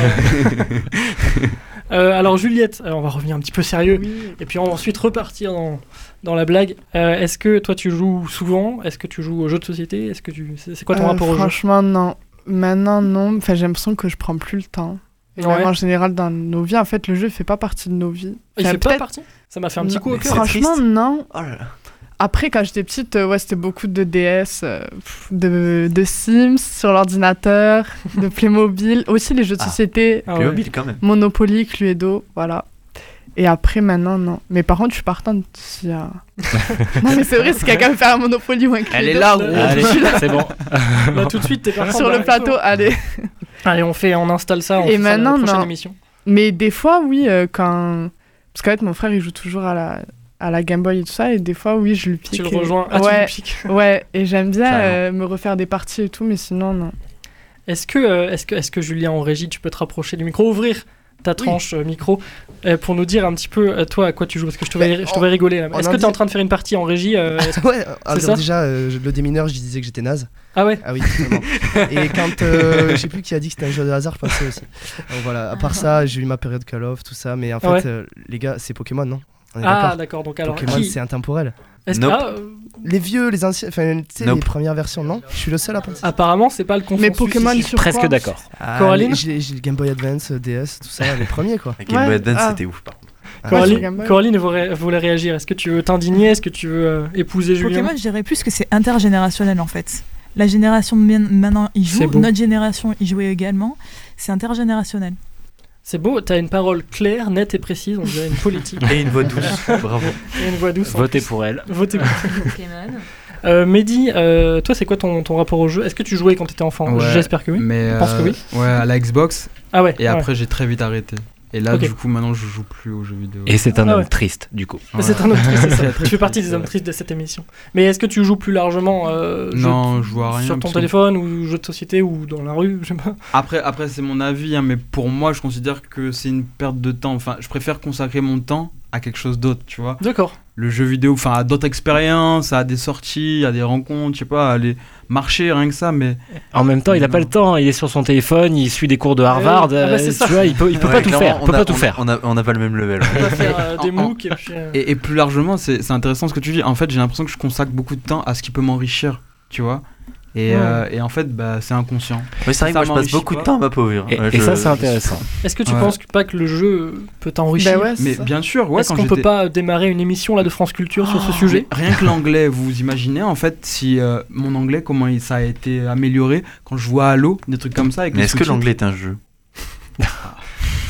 Euh. Alors Juliette, euh, on va revenir un petit peu sérieux et puis on va ensuite repartir dans, dans la blague. Euh, Est-ce que toi tu joues souvent? Est-ce que tu joues aux jeux de société? Est-ce que tu c'est quoi ton Euh, rapport au jeu Franchement, non. Maintenant, non. Enfin, j'ai l'impression que je prends plus le temps. Et Ouais. même en général, dans nos vies, en fait, le jeu fait pas partie de nos vies. Il Enfin, fait pas partie? Ça m'a fait un petit Non, coup au cœur. Franchement, triste. non. Oh là là. Après, quand j'étais petite, euh, ouais, c'était beaucoup de DS, euh, de, de Sims sur l'ordinateur, de Playmobil, aussi les jeux de Ah. société, Ah ouais. Quand même. Monopoly, Cluedo, voilà. Et après, maintenant, non. Mais par contre, je suis partante s'il y a... non, mais c'est vrai, si quelqu'un veut faire un Monopoly ou un Cluedo... Elle est là, c'est bon. Là tout de suite t'es partant Sur le plateau, allez. Allez, on fait, on installe ça. On Et fait ça dans maintenant, la prochaine non. émission. Mais des fois, oui, euh, quand... Parce qu'en fait, mon frère, il joue toujours à la, à la Game Boy et tout ça, et des fois, oui, je lui pique. Tu le et- rejoins. Ah, tu ouais, le piques. ouais, et j'aime bien euh, me refaire des parties et tout, mais sinon, non. Est-ce que, euh, est-ce que, est-ce que Julien en régie, tu peux te rapprocher du micro, ouvrir ta tranche euh, micro euh, pour nous dire un petit peu euh, toi à quoi tu joues? Parce que je te Ben, vois, je te vois rigoler. Est-ce que tu es en train de faire une partie en régie euh, ouais, alors déjà, euh, le démineur, je disais que j'étais naze. Ah ouais? Ah oui. Et quand, euh, je sais plus qui a dit que c'était un jeu de hasard, je pensais aussi. Donc voilà, à part ça, j'ai eu ma période Call of, tout ça, mais en fait, Ouais. euh, les gars, c'est Pokémon, non? On est Ah d'accord. Donc alors Pokémon, qui c'est intemporel. est-ce que- ah, euh, Les vieux, les anciens, enfin, tu sais, Nope. les premières versions, non? Je suis le seul à penser. apparemment c'est pas le consensus. Mais Pokémon sur Presque quoi d'accord. Ah, Coraline J'ai le Game Boy Advance, euh, DS, tout ça, les premiers quoi. La Game Boy Advance, ah. c'était ouf par contre. Coraline. Coraline voulait, voulait réagir. Est-ce que tu veux t'indigner? Est-ce que tu veux euh, épouser Julien? Pokémon, je dirais plus que c'est intergénérationnel en fait. La génération de maintenant y joue, notre génération y jouait également. C'est intergénérationnel. C'est beau. T'as une parole claire, nette et précise. On dirait une politique. Et une voix douce. Bravo. et une voix douce. Votez pour elle. Votez pour. Pokémon. Euh, Mehdi, euh, toi c'est quoi ton, ton rapport au jeu? Est-ce que tu jouais quand t'étais enfant? Ouais, J'espère que oui. Mais Je pense que euh, oui. Ouais, à la Xbox. Ah ouais. Et ouais. après, j'ai très vite arrêté. Et là, du coup, maintenant, je joue plus aux jeux vidéo. Et c'est un Ah homme ouais. triste, du coup. C'est un homme triste, c'est ça. Tu fais partie des hommes tristes de cette émission. Mais est-ce que tu joues plus largement euh, jeux- Non, je à rien. sur ton téléphone ou jeux de société ou dans la rue Je sais pas. Après, après c'est mon avis, hein, mais pour moi, je considère que c'est une perte de temps. Enfin, je préfère consacrer mon temps à quelque chose d'autre, tu vois. D'accord. Le jeu vidéo, enfin, à d'autres expériences, à des sorties, à des rencontres, je sais pas, à aller marcher, rien que ça, mais En même temps, il a pas le temps. Il est sur son téléphone, il suit des cours de Harvard. Ah bah, euh, ça. tu vois, il peut, il peut Ouais, pas tout faire. On peut a- pas tout on a- faire. On a, on a pas le même level. On va faire euh, des En- en- MOOC et puis. euh, Et, et plus largement, c'est c'est intéressant ce que tu dis. En fait, j'ai l'impression que je consacre beaucoup de temps à ce qui peut m'enrichir, tu vois. Et, Ouais. euh, et en fait, bah, c'est inconscient. Oui, c'est vrai que Ça moi je passe beaucoup de temps à m'appauvrir. Et, Ouais, et je- ça, c'est intéressant. Est-ce que tu Ouais. penses que- pas que le jeu peut t'enrichir Bah ouais, Mais ça. bien sûr, ouais, Est-ce qu'on peut pas démarrer une émission là de France Culture sur ce Oh, sujet Rien que l'anglais, vous imaginez en fait si euh, mon anglais, comment il, ça a été amélioré quand je vois Halo, des trucs comme ça. Avec Mais est-ce que l'anglais est un jeu?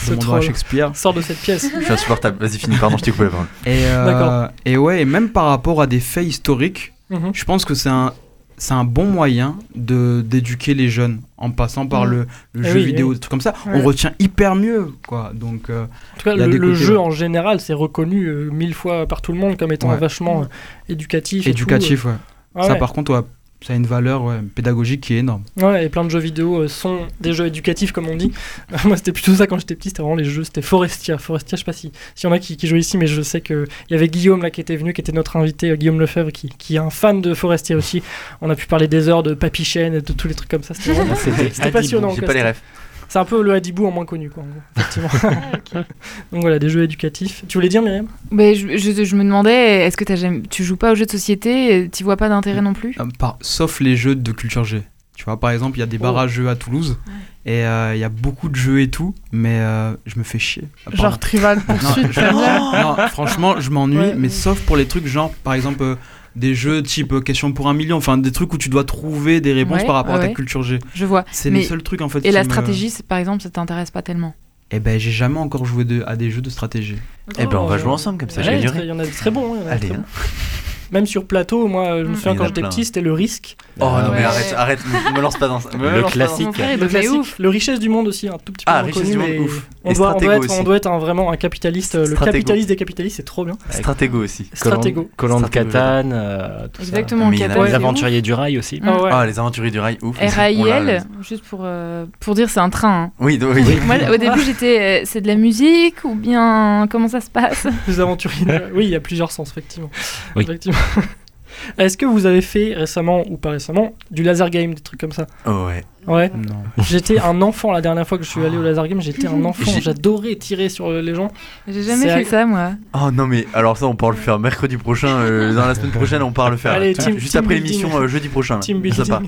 Ce Demandons à. Shakespeare. Sors de cette pièce. Je suis insupportable. Vas-y, finis, pardon, je t'ai coupé la parole. Et, euh, D'accord. et ouais, et même par rapport à des faits historiques, Mhm. je pense que c'est un, c'est un bon moyen de d'éduquer les jeunes en passant par Mhm. le, le Eh jeu oui, vidéo, oui. des trucs comme ça. Ouais. On retient hyper mieux, quoi. Donc, euh, En tout cas, le, jeu en général, c'est reconnu euh, mille fois par tout le monde comme étant Ouais. vachement euh, éducatif. éducatif, tout, ouais. euh. Ah ça, par contre, ça a une valeur ouais, pédagogique qui est énorme. Ouais, et plein de jeux vidéo euh, sont des jeux éducatifs, comme on dit. Moi, c'était plutôt ça quand j'étais petit, c'était vraiment les jeux, c'était Forestia. Forestia, je sais pas si- s'il y en a qui, qui jouent ici, mais je sais qu'il y avait Guillaume là qui était venu, qui était notre invité, euh, Guillaume Lefebvre, qui, qui est un fan de Forestia aussi. On a pu parler des heures de Papy Chêne et de tous les trucs comme ça. C'était vraiment- Adibou, passionnant. j'ai pas les refs. C'est un peu le Hadibou en moins connu, quoi, en gros, effectivement. Donc voilà, des jeux éducatifs. Tu voulais dire, Myriam? Mais je, je- je me demandais, est-ce que t'as jamais- tu joues pas aux jeux de société Tu vois pas d'intérêt non plus? Euh, par- sauf les jeux de culture G. Tu vois, par exemple, il y a des Oh. à jeux à Toulouse et euh, il y a beaucoup de jeux et tout, mais euh, je me fais chier. Part- Genre Trivial Pursuit, non, je- non, franchement, je m'ennuie, Ouais. mais sauf pour les trucs genre, par exemple, euh, des jeux type euh, question pour un million, enfin des trucs où tu dois trouver des réponses Ouais, par rapport à ta culture G. Je vois. C'est les seuls trucs en fait. Et la me- stratégie, c'est- par exemple, ça t'intéresse pas tellement Eh ben, j'ai jamais encore joué de- à des jeux de stratégie. Eh ben, on va Oh, jouer ensemble, comme ça, il y en a gagnerai. très- Il y en a des très bons. hein, Allez, très hein. bons. Même sur plateau, moi, je me souviens y en quand j'étais petit, c'était le risque. Oh non, mais arrête, arrête, me me lance pas dans ça. Le classique. Le devenait classique, ouf. le richesse du monde aussi, un tout petit peu Ah, richesse connu, du monde, ouf. On doit, on Stratego doit être, on doit être un, vraiment un capitaliste, euh, le Stratego. capitaliste des capitalistes, c'est trop bien. Stratego aussi. Stratego. Collant de Catane, euh, tout ça. Exactement, Les aventuriers du rail aussi. Mm. Ah ouais. Ah, les aventuriers du rail, ouf. RAIL, là. juste pour, euh, pour dire, c'est un train. hein. Oui. Moi, au début, j'étais. euh, c'est de la musique ou bien. Comment ça se passe? Les aventuriers. oui, il y a plusieurs sens, effectivement. Oui. Effectivement. Est-ce que vous avez fait récemment, ou pas récemment, du laser game, des trucs comme ça Oh ouais. Ouais. Non. J'étais un enfant la dernière fois que je suis allé au laser game, j'étais un enfant, j'adorais tirer sur les gens. J'ai jamais fait ça, moi. Oh non, mais alors ça, on pourra le faire mercredi prochain. euh, dans la semaine prochaine, on pourra le faire. Allez, Tout- team- juste team après l'émission, euh, jeudi prochain. là. Team building. part.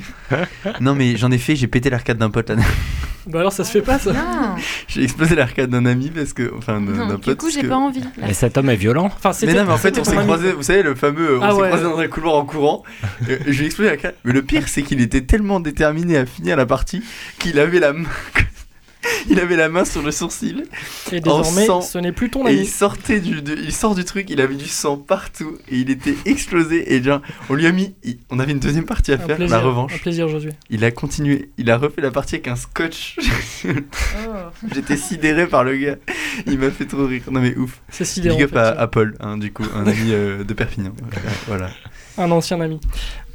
Non, mais j'en ai fait, j'ai pété l'arcade d'un pote. là. Bah alors ça se fait pas ça. Non, j'ai explosé l'arcade d'un ami parce que. Enfin, d'un d'un du pote. coup, parce j'ai que- pas envie. Et cet homme est violent. Enfin, Mais c'était- non, mais en fait, c'était on ton s'est ami. croisé, vous savez, le fameux, on Ah s'est ouais. croisé dans un couloir en courant. et J'ai explosé l'arcade. Mais le pire, c'est qu'il était tellement déterminé à finir la partie qu'il avait la main. Il avait la main sur le sourcil Et désormais, sang. ce n'est plus ton et il ami. sortait du, de- il sort du truc, il avait du sang partout et il était explosé et genre, on lui a mis, il- on avait une deuxième partie à Un faire, plaisir, la revanche. Un plaisir, Josué. Il a continué, il a refait la partie avec un scotch. Oh. J'étais sidéré par le gars, il m'a fait trop rire. Non mais ouf. C'est sidérant. Big up à, Paul, hein, du coup, un ami euh, de Perpignan. Voilà, Un ancien ami.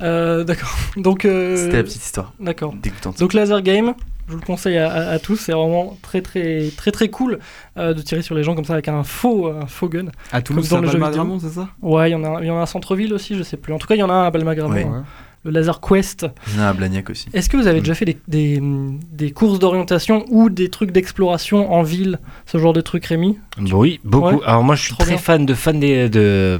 Euh, D'accord. Donc. euh, c'était la petite histoire. D'accord. Dégoûtante. Donc laser game, je vous le conseille à, à- à tous, c'est vraiment très très très très cool euh, de tirer sur les gens comme ça avec un faux un faux gun. À Toulouse, dans le jeu vidéo. C'est ça Ouais, il y en a il y en a à centre-ville aussi, je sais plus. En tout cas, il y en a un à Balmagramont, Ouais. hein. le laser quest. Il y en a à Blagnac aussi. Est-ce que vous avez déjà fait des, des, des courses d'orientation ou des trucs d'exploration en ville, ce genre de trucs Rémi? Oui, beaucoup. Ouais. Alors moi, je suis Trop très bien. fan de fan des, de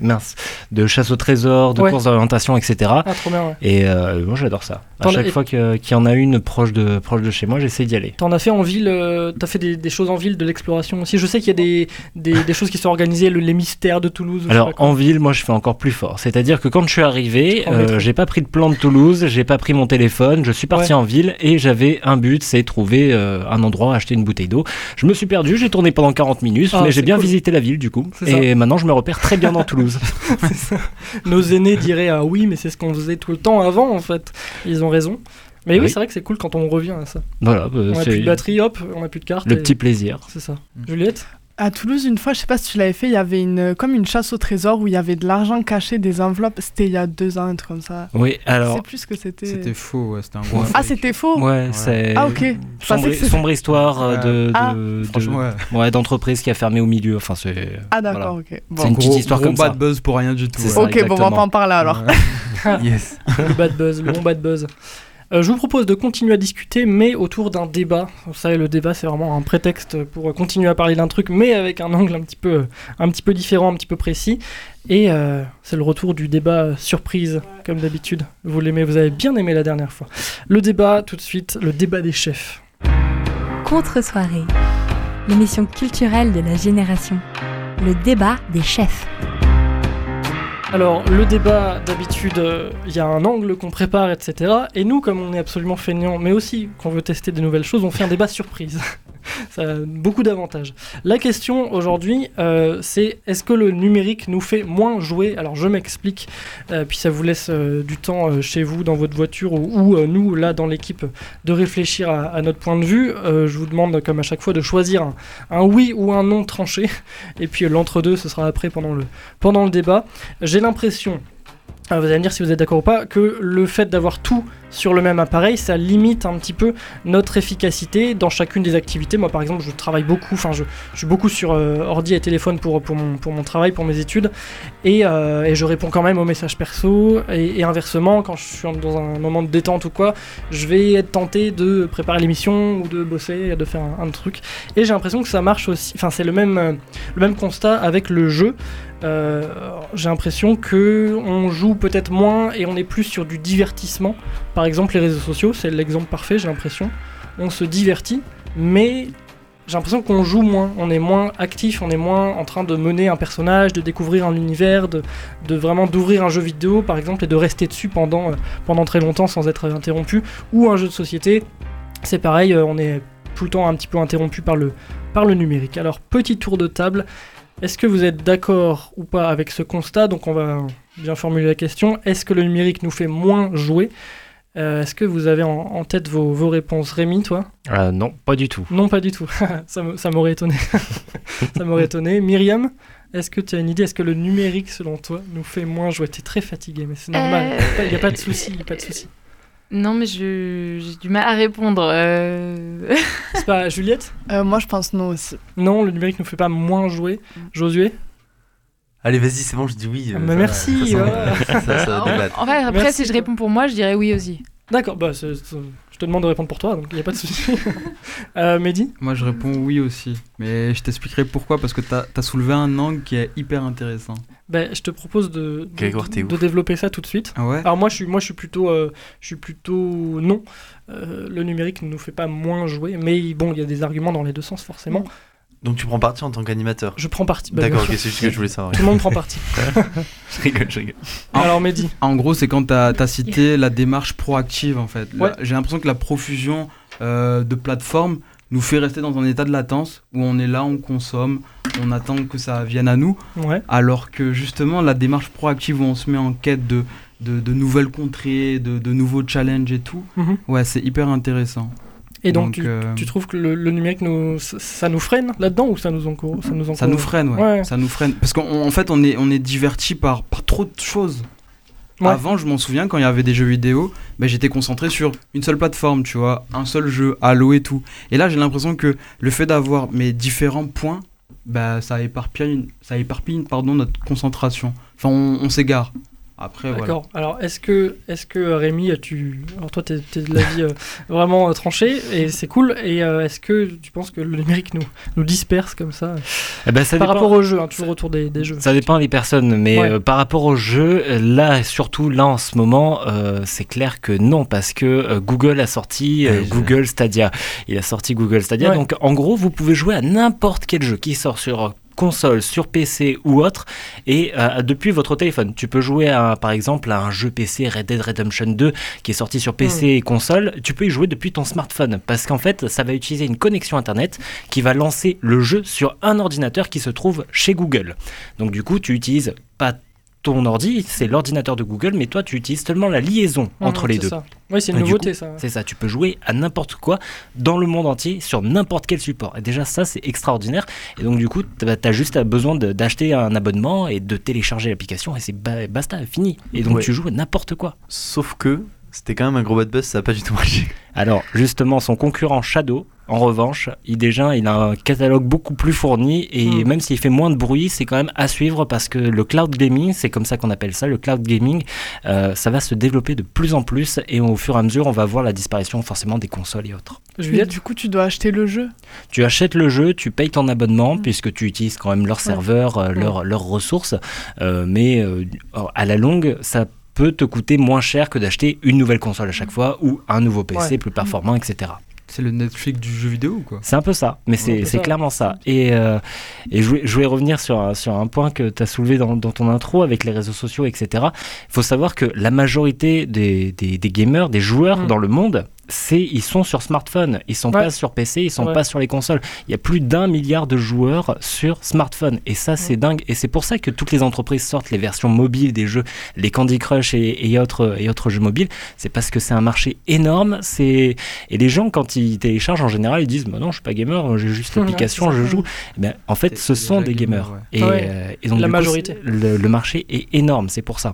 mince, de chasse au trésor, de Ouais. courses d'orientation, etc. Ah, trop bien, ouais. Et euh, moi, j'adore ça. À chaque fois qu'il y en a une proche de proche de chez moi, j'essaie d'y aller. T'en as fait en ville, euh, t'as fait des, des choses en ville, de l'exploration aussi? Je sais qu'il y a des, des, des choses qui sont organisées, le- les mystères de Toulouse. Alors en ville, moi je fais encore plus fort. C'est-à-dire que quand je suis arrivé, euh, j'ai pas pris de plan de Toulouse, j'ai pas pris mon téléphone, je suis parti en ville et j'avais un but, c'est trouver euh, un endroit, acheter une bouteille d'eau. Je me suis perdu, j'ai tourné pendant 40 minutes, Ah, mais j'ai bien cool. visité la ville du coup. Ça. Et maintenant je me repère très bien dans Toulouse. Nos aînés diraient ah oui, mais c'est ce qu'on faisait tout le temps avant en fait. Ils ont raison. Mais oui, Oui. c'est vrai que c'est cool quand on revient à ça. Voilà, bah, On a c'est plus de batterie, hop, on a plus de carte. le et- petit plaisir. C'est ça. Juliette? À Toulouse, une fois, je sais pas si tu l'avais fait, il y avait une, comme une chasse au trésor où il y avait de l'argent caché, des enveloppes. C'était il y a deux ans, un truc comme ça. Oui, Je alors sais plus ce que c'était. C'était faux, ouais, c'était un gros. Ah, c'était faux Ouais, c'est Ah, ok. Je sombre, histoire euh, de, Ah. de- de- Franchement, ouais. ouais, d'entreprise qui a fermé au milieu. Enfin, c'est. Ah, d'accord, voilà. ok. C'est une petite histoire gros comme bad ça. buzz pour rien du tout. Ouais. ça, Ok, bon, on va pas en parler alors. Yes. le bad buzz, le bon bad buzz. Euh, je vous propose de continuer à discuter, mais autour d'un débat. Vous savez, le débat, c'est vraiment un prétexte pour continuer à parler d'un truc, mais avec un angle un petit peu, un petit peu différent, un petit peu précis. Et euh, c'est le retour du débat euh, surprise, comme d'habitude. Vous l'aimez, vous avez bien aimé la dernière fois. Le débat, tout de suite, le débat des chefs. Contre-soirée, l'émission culturelle de la génération. Le débat des chefs. Alors, le débat, d'habitude, euh, il y a un angle qu'on prépare, etc. Et nous, comme on est absolument feignants, mais aussi qu'on veut tester des nouvelles choses, on fait un débat surprise. Beaucoup d'avantages. La question aujourd'hui, euh, c'est est-ce que le numérique nous fait moins jouer? Alors, je m'explique, euh, puis ça vous laisse euh, du temps chez vous, dans votre voiture, ou, ou, nous, là, dans l'équipe, de réfléchir à, notre point de vue. Je vous demande, comme à chaque fois, de choisir un, un oui ou un non tranché. Et puis, l'entre-deux, ce sera après pendant le, pendant le débat. J'ai l'impression vous allez me dire si vous êtes d'accord ou pas, que le fait d'avoir tout sur le même appareil, ça limite un petit peu notre efficacité dans chacune des activités. Moi, par exemple, je travaille beaucoup, enfin, je, suis beaucoup sur euh, ordi et téléphone pour, pour, mon, pour mon travail, pour mes études, et, euh, et je réponds quand même aux messages perso, et, et inversement, quand je suis dans un moment de détente ou quoi, je vais être tenté de préparer l'émission ou de bosser, de faire un, un truc. Et j'ai l'impression que ça marche aussi, enfin, c'est le même, euh, le même constat avec le jeu. Euh, j'ai l'impression que on joue peut-être moins et on est plus sur du divertissement. Par exemple, les réseaux sociaux, c'est l'exemple parfait, j'ai l'impression. On se divertit, mais j'ai l'impression qu'on joue moins. On est moins actif, on est moins en train de mener un personnage, de découvrir un univers, de, de vraiment d'ouvrir un jeu vidéo, par exemple, et de rester dessus pendant, euh, pendant très longtemps sans être interrompu. Ou un jeu de société, c'est pareil, euh, on est tout le temps un petit peu interrompu par le, par le numérique. Alors, petit tour de table. Est-ce que vous êtes d'accord ou pas avec ce constat? Donc on va bien formuler la question. Est-ce que le numérique nous fait moins jouer? Euh, Est-ce que vous avez en, en tête vos, vos réponses? Rémi, toi? Euh, non, pas du tout. Non, pas du tout. ça m'aurait étonné. ça m'aurait étonné. Myriam, est-ce que tu as une idée? Est-ce que le numérique, selon toi, nous fait moins jouer? T'es très fatigué, mais c'est normal. Euh. Il n'y a pas de souci. pas de souci. Non, mais je- j'ai du mal à répondre. euh. C'est pas Juliette? Euh, Moi, je pense non aussi. Non, le numérique nous fait pas moins jouer. Josué? Allez, vas-y, c'est bon, je dis oui. Ah, euh, bah, ça- merci, ça, En- fait, après, Merci, si je réponds pour moi, je dirais oui aussi. D'accord, bah, c'est- c'est- je te demande de répondre pour toi, donc il n'y a pas de souci. euh, Mehdi? Moi, je réponds oui aussi. Mais je t'expliquerai pourquoi, parce que t'as as soulevé un angle qui est hyper intéressant. Ben, je te propose de, de, Grégoire, t'es de ouf. développer ça tout de suite. Ah ouais? Alors moi je suis, moi, je suis plutôt, euh, je suis plutôt non. Euh, le numérique ne nous fait pas moins jouer, mais bon, il y a des arguments dans les deux sens forcément. Donc tu prends parti en tant qu'animateur Je prends parti. bah, D'accord, ok, c'est juste ce que je voulais savoir. Tout le monde prend parti. je rigole, je rigole. Alors Mehdi, En gros, c'est quand tu as, cité la démarche proactive, en fait. Ouais. J'ai l'impression que la profusion euh, de plateformes nous fait rester dans un état de latence où on est là, on consomme, on attend que ça vienne à nous. ouais. Alors que justement, la démarche proactive où on se met en quête de, de, de nouvelles contrées, de, de nouveaux challenges et tout, Mhm. ouais, c'est hyper intéressant. Et donc, Donc, tu, euh, tu trouves que le, le numérique nous, ça, ça nous freine là-dedans ou ça nous encourage ça nous, Ça nous freine, ouais. Ouais. Ça nous freine. Parce qu'en en fait, on est, on est diverti par, par trop de choses. Ouais. Avant, je m'en souviens, quand il y avait des jeux vidéo, ben, j'étais concentré sur une seule plateforme, tu vois, un seul jeu, Halo et tout. Et là, j'ai l'impression que le fait d'avoir mes différents points, bah, ça éparpille, ça éparpille pardon, notre concentration. Enfin, on, on s'égare. Après, voilà. D'accord. Alors, est-ce que, est-ce que euh, Rémi, tu, alors toi, t'es, t'es de l'avis euh, vraiment euh, tranché et c'est cool. Et euh, est-ce que tu penses que le numérique nous, nous disperse comme ça Eh ben, ça par dépend. rapport aux jeux, hein, toujours autour des, des jeux. Ça dépend des personnes, mais Ouais. euh, par rapport au jeu, euh, là, surtout là en ce moment, euh, c'est clair que non, parce que euh, Google a sorti euh, Ouais, Google Stadia. Il a sorti Google Stadia, Ouais. donc en gros, vous pouvez jouer à n'importe quel jeu qui sort sur console, sur PC ou autre, et euh, depuis votre téléphone. Tu peux jouer à, par exemple à un jeu PC Red Dead Redemption 2 qui est sorti sur PC Hmm. et console. Tu peux y jouer depuis ton smartphone, parce qu'en fait, ça va utiliser une connexion internet qui va lancer le jeu sur un ordinateur qui se trouve chez Google. Donc du coup, tu utilises pas ton ordi, c'est l'ordinateur de Google, mais toi, tu utilises seulement la liaison entre Mhm, les c'est deux. ça. Oui, c'est une nouveauté coup, ça. C'est ça, tu peux jouer à n'importe quoi dans le monde entier, sur n'importe quel support. Et déjà, ça, c'est extraordinaire. Et donc, du coup, tu as juste besoin de- d'acheter un abonnement et de télécharger l'application, et c'est ba- basta, fini. Et donc, Ouais. tu joues à n'importe quoi. Sauf que c'était quand même un gros bad buzz, ça a pas du tout marché. Alors, justement, son concurrent Shadow, en revanche, il déjà, il a un catalogue beaucoup plus fourni et Hmm. même s'il fait moins de bruit, c'est quand même à suivre parce que le cloud gaming, c'est comme ça qu'on appelle ça, le cloud gaming, euh, ça va se développer de plus en plus et au fur et à mesure, on va voir la disparition forcément des consoles et autres. Juliette du coup, tu dois acheter le jeu? Tu achètes le jeu, tu payes ton abonnement puisque tu utilises quand même leur serveur, euh, leurs leurs ressources, euh, mais euh, à la longue, ça peut te coûter moins cher que d'acheter une nouvelle console à chaque fois ou un nouveau PC Ouais. plus performant, etc. C'est le Netflix du jeu vidéo ou quoi? C'est un peu ça, mais c'est peu c'est ça. clairement ça. Et, euh, et je, voulais, je voulais revenir sur un, sur un point que tu as soulevé dans, dans ton intro avec les réseaux sociaux, etc. Il faut savoir que la majorité des, des, des gamers, des joueurs Mm. dans le monde, c'est ils sont sur smartphone, ils sont Ouais. pas sur PC, ils sont Ouais. pas sur les consoles. Il y a plus d'un milliard de joueurs sur smartphone et ça c'est dingue et c'est pour ça que toutes les entreprises sortent les versions mobiles des jeux, les Candy Crush et, et autres et autres jeux mobiles. C'est parce que c'est un marché énorme. C'est et les gens quand ils téléchargent en général ils disent bah non je suis pas gamer, j'ai juste l'application, je joue. Eh ben, en fait ce sont des gamer, gamers ouais. et, Ouais. euh, et donc La coup, majorité. le, le marché est énorme, c'est pour ça.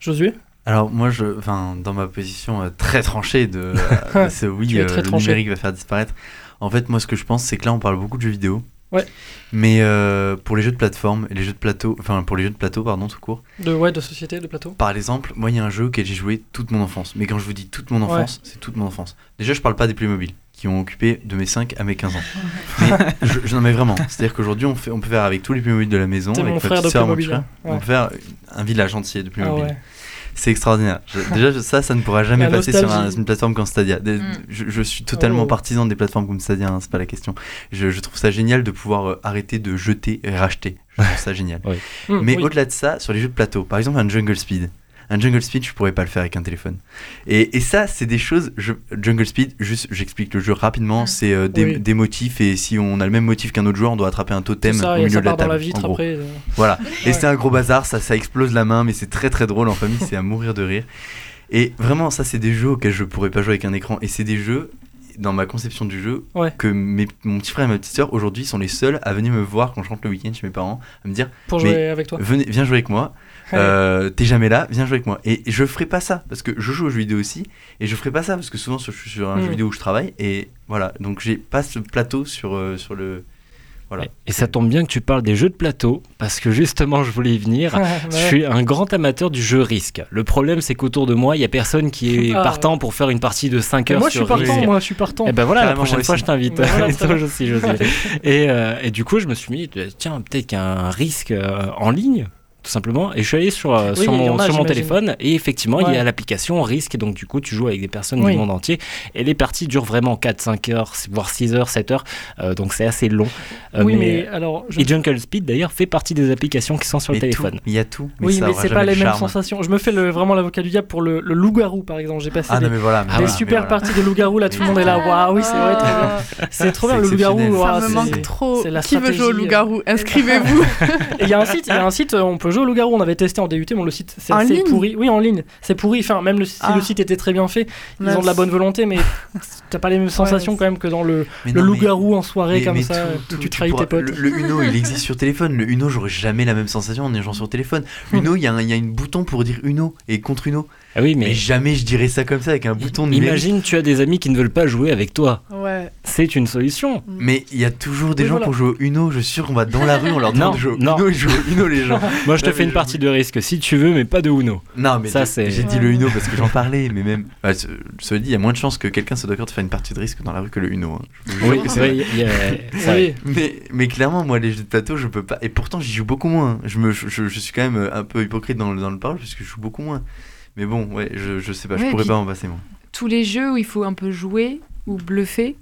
Josué? Alors moi, je, enfin, dans ma position euh, très tranchée de, euh, de ce oui, euh, le numérique va faire disparaître. En fait, moi, ce que je pense, c'est que là, on parle beaucoup de jeux vidéo. Ouais. Mais euh, pour les jeux de plateforme les jeux de plateau, enfin pour les jeux de plateau, pardon, tout court. De, ouais, de société, de plateau. Par exemple, moi, il y a un jeu auquel j'ai joué toute mon enfance. Mais quand je vous dis toute mon enfance, c'est toute mon enfance. Déjà, je parle pas des Playmobil qui ont occupé de mes 5 à mes 15 ans. mais je, je n'en mets vraiment. C'est-à-dire qu'aujourd'hui, on, fait, on peut faire avec tous les Playmobil de la maison, avec mon frère sœur, mon frère. hein. On peut faire un village entier de Playmobil. Ah ouais. C'est extraordinaire. Je- déjà, je- ça, ça ne pourra jamais La passer sur un- une plateforme comme Stadia. Des- Mm. Je, je suis totalement Oh. partisan des plateformes comme Stadia, hein, c'est pas la question. Je, je trouve ça génial de pouvoir euh, arrêter de jeter et racheter. Je trouve ça génial. Oui. Mm, Mais oui. au-delà de ça, sur les jeux de plateau, par exemple un Jungle Speed. Un Jungle Speed, je pourrais pas le faire avec un téléphone. Et, et ça, c'est des choses. je- Jungle Speed, juste, j'explique le jeu rapidement. C'est euh, des, Oui. des motifs et si on a le même motif qu'un autre joueur, on doit attraper un totem ça, au milieu ça de la part dans table. la vitre en gros. après. euh. Voilà. Et Ouais. c'est un gros bazar, ça, ça explose la main, mais c'est très très drôle en famille, c'est à mourir de rire. Et vraiment, ça, c'est des jeux auxquels je pourrais pas jouer avec un écran. Et c'est des jeux, dans ma conception du jeu, Ouais. que mes- mon petit frère et ma petite soeur aujourd'hui sont les seuls à venir me voir quand je rentre le week-end chez mes parents, à me dire Pour jouer avec toi. Venez, viens jouer avec moi. Euh, T'es jamais là, viens jouer avec moi. Et, je ferai pas ça parce que je joue aux jeux vidéo aussi. Et je ferai pas ça parce que souvent je suis sur un Mm. jeu vidéo où je travaille. Et voilà, donc j'ai pas ce plateau sur, euh, sur le. Voilà. Et ça tombe bien que tu parles des jeux de plateau, parce que justement, je voulais y venir. Ouais. Je suis un grand amateur du jeu Risque. Le problème, c'est qu'autour de moi, il y a personne qui est Ah. partant pour faire une partie de 5 Et heures moi, je suis partant, moi, je suis partant. Et ben voilà, la prochaine fois, je t'invite. Voilà, et, euh, et du coup, je me suis dit, tiens, peut-être qu'il y a un risque euh, en ligne. Tout simplement, et je suis allé sur, euh, Oui, sur mon, en a, sur mon j'imagine. téléphone, et effectivement, il y a l'application Risque, donc du coup, tu joues avec des personnes Oui. du monde entier, et les parties durent vraiment 4-5 heures, voire 6 heures, 7 heures, euh, donc c'est assez long. Euh, oui, mais, alors. je- Et Jungle Speed, d'ailleurs, fait partie des applications qui sont sur Mais le téléphone. il y a tout. Mais oui, ça mais c'est pas les le mêmes charme. sensations. Je me fais le, vraiment l'avocat du diable pour le, le loup-garou, par exemple. J'ai passé Ah des, non, mais voilà. mais des voilà, super mais voilà. parties de loup-garou, là, tout le monde est là. Waouh, oui, c'est vrai, bien. C'est trop bien, le loup-garou. Ça me c'est- manque trop. Qui veut jouer au loup-garou? Inscrivez-vous. Et il y a un site, il y a un site, on peut jouer au loup-garou. On avait testé en DUT, mais le site c'est assez pourri. Oui, en ligne, c'est pourri. Enfin, même le, si Ah. le site était très bien fait, ils ont de la bonne volonté, mais t'as pas les mêmes sensations quand même que dans le, Mais loup-garou en soirée mais- comme mais ça, tout- où tout, tu tu trahis tes pourras- potes. Le, le Uno, il existe sur téléphone. Le Uno, j'aurais jamais la même sensation en jouant sur téléphone. Uno, il y, un- y a une bouton pour dire Uno et contre Uno. Ah oui, Mais mais, jamais je dirais ça comme ça avec un bouton numérique. imagine, tu as des amis qui ne veulent pas jouer avec toi. Ouais. C'est une solution. Mais il y a toujours des Oui, gens voilà. qui ont joué au Uno. Je suis sûr qu'on va dans la rue, on leur demande Non, de jouer au non. Uno. Ils jouent au Uno, les gens. Moi, je te fais une partie de risque si tu veux, mais pas de Uno. Non, mais Ça, j'ai- c'est- j'ai dit le Uno parce que j'en parlais, mais même. Bah, ce- cela dit, il y a moins de chances que quelqu'un soit d'accord de faire une partie de risque dans la rue que le Uno. hein. Oui, c'est vrai. y a-. Mais, mais clairement, moi, les jeux de plateau, je peux pas. Et pourtant, j'y joue beaucoup moins. Je, me, je, je suis quand même un peu hypocrite dans le, dans le parole parce que je joue beaucoup moins. Mais bon, ouais, je, je sais pas, je Ouais, pourrais puis- pas m'en passer, moi. Tous les jeux où il faut un peu jouer ou bluffer,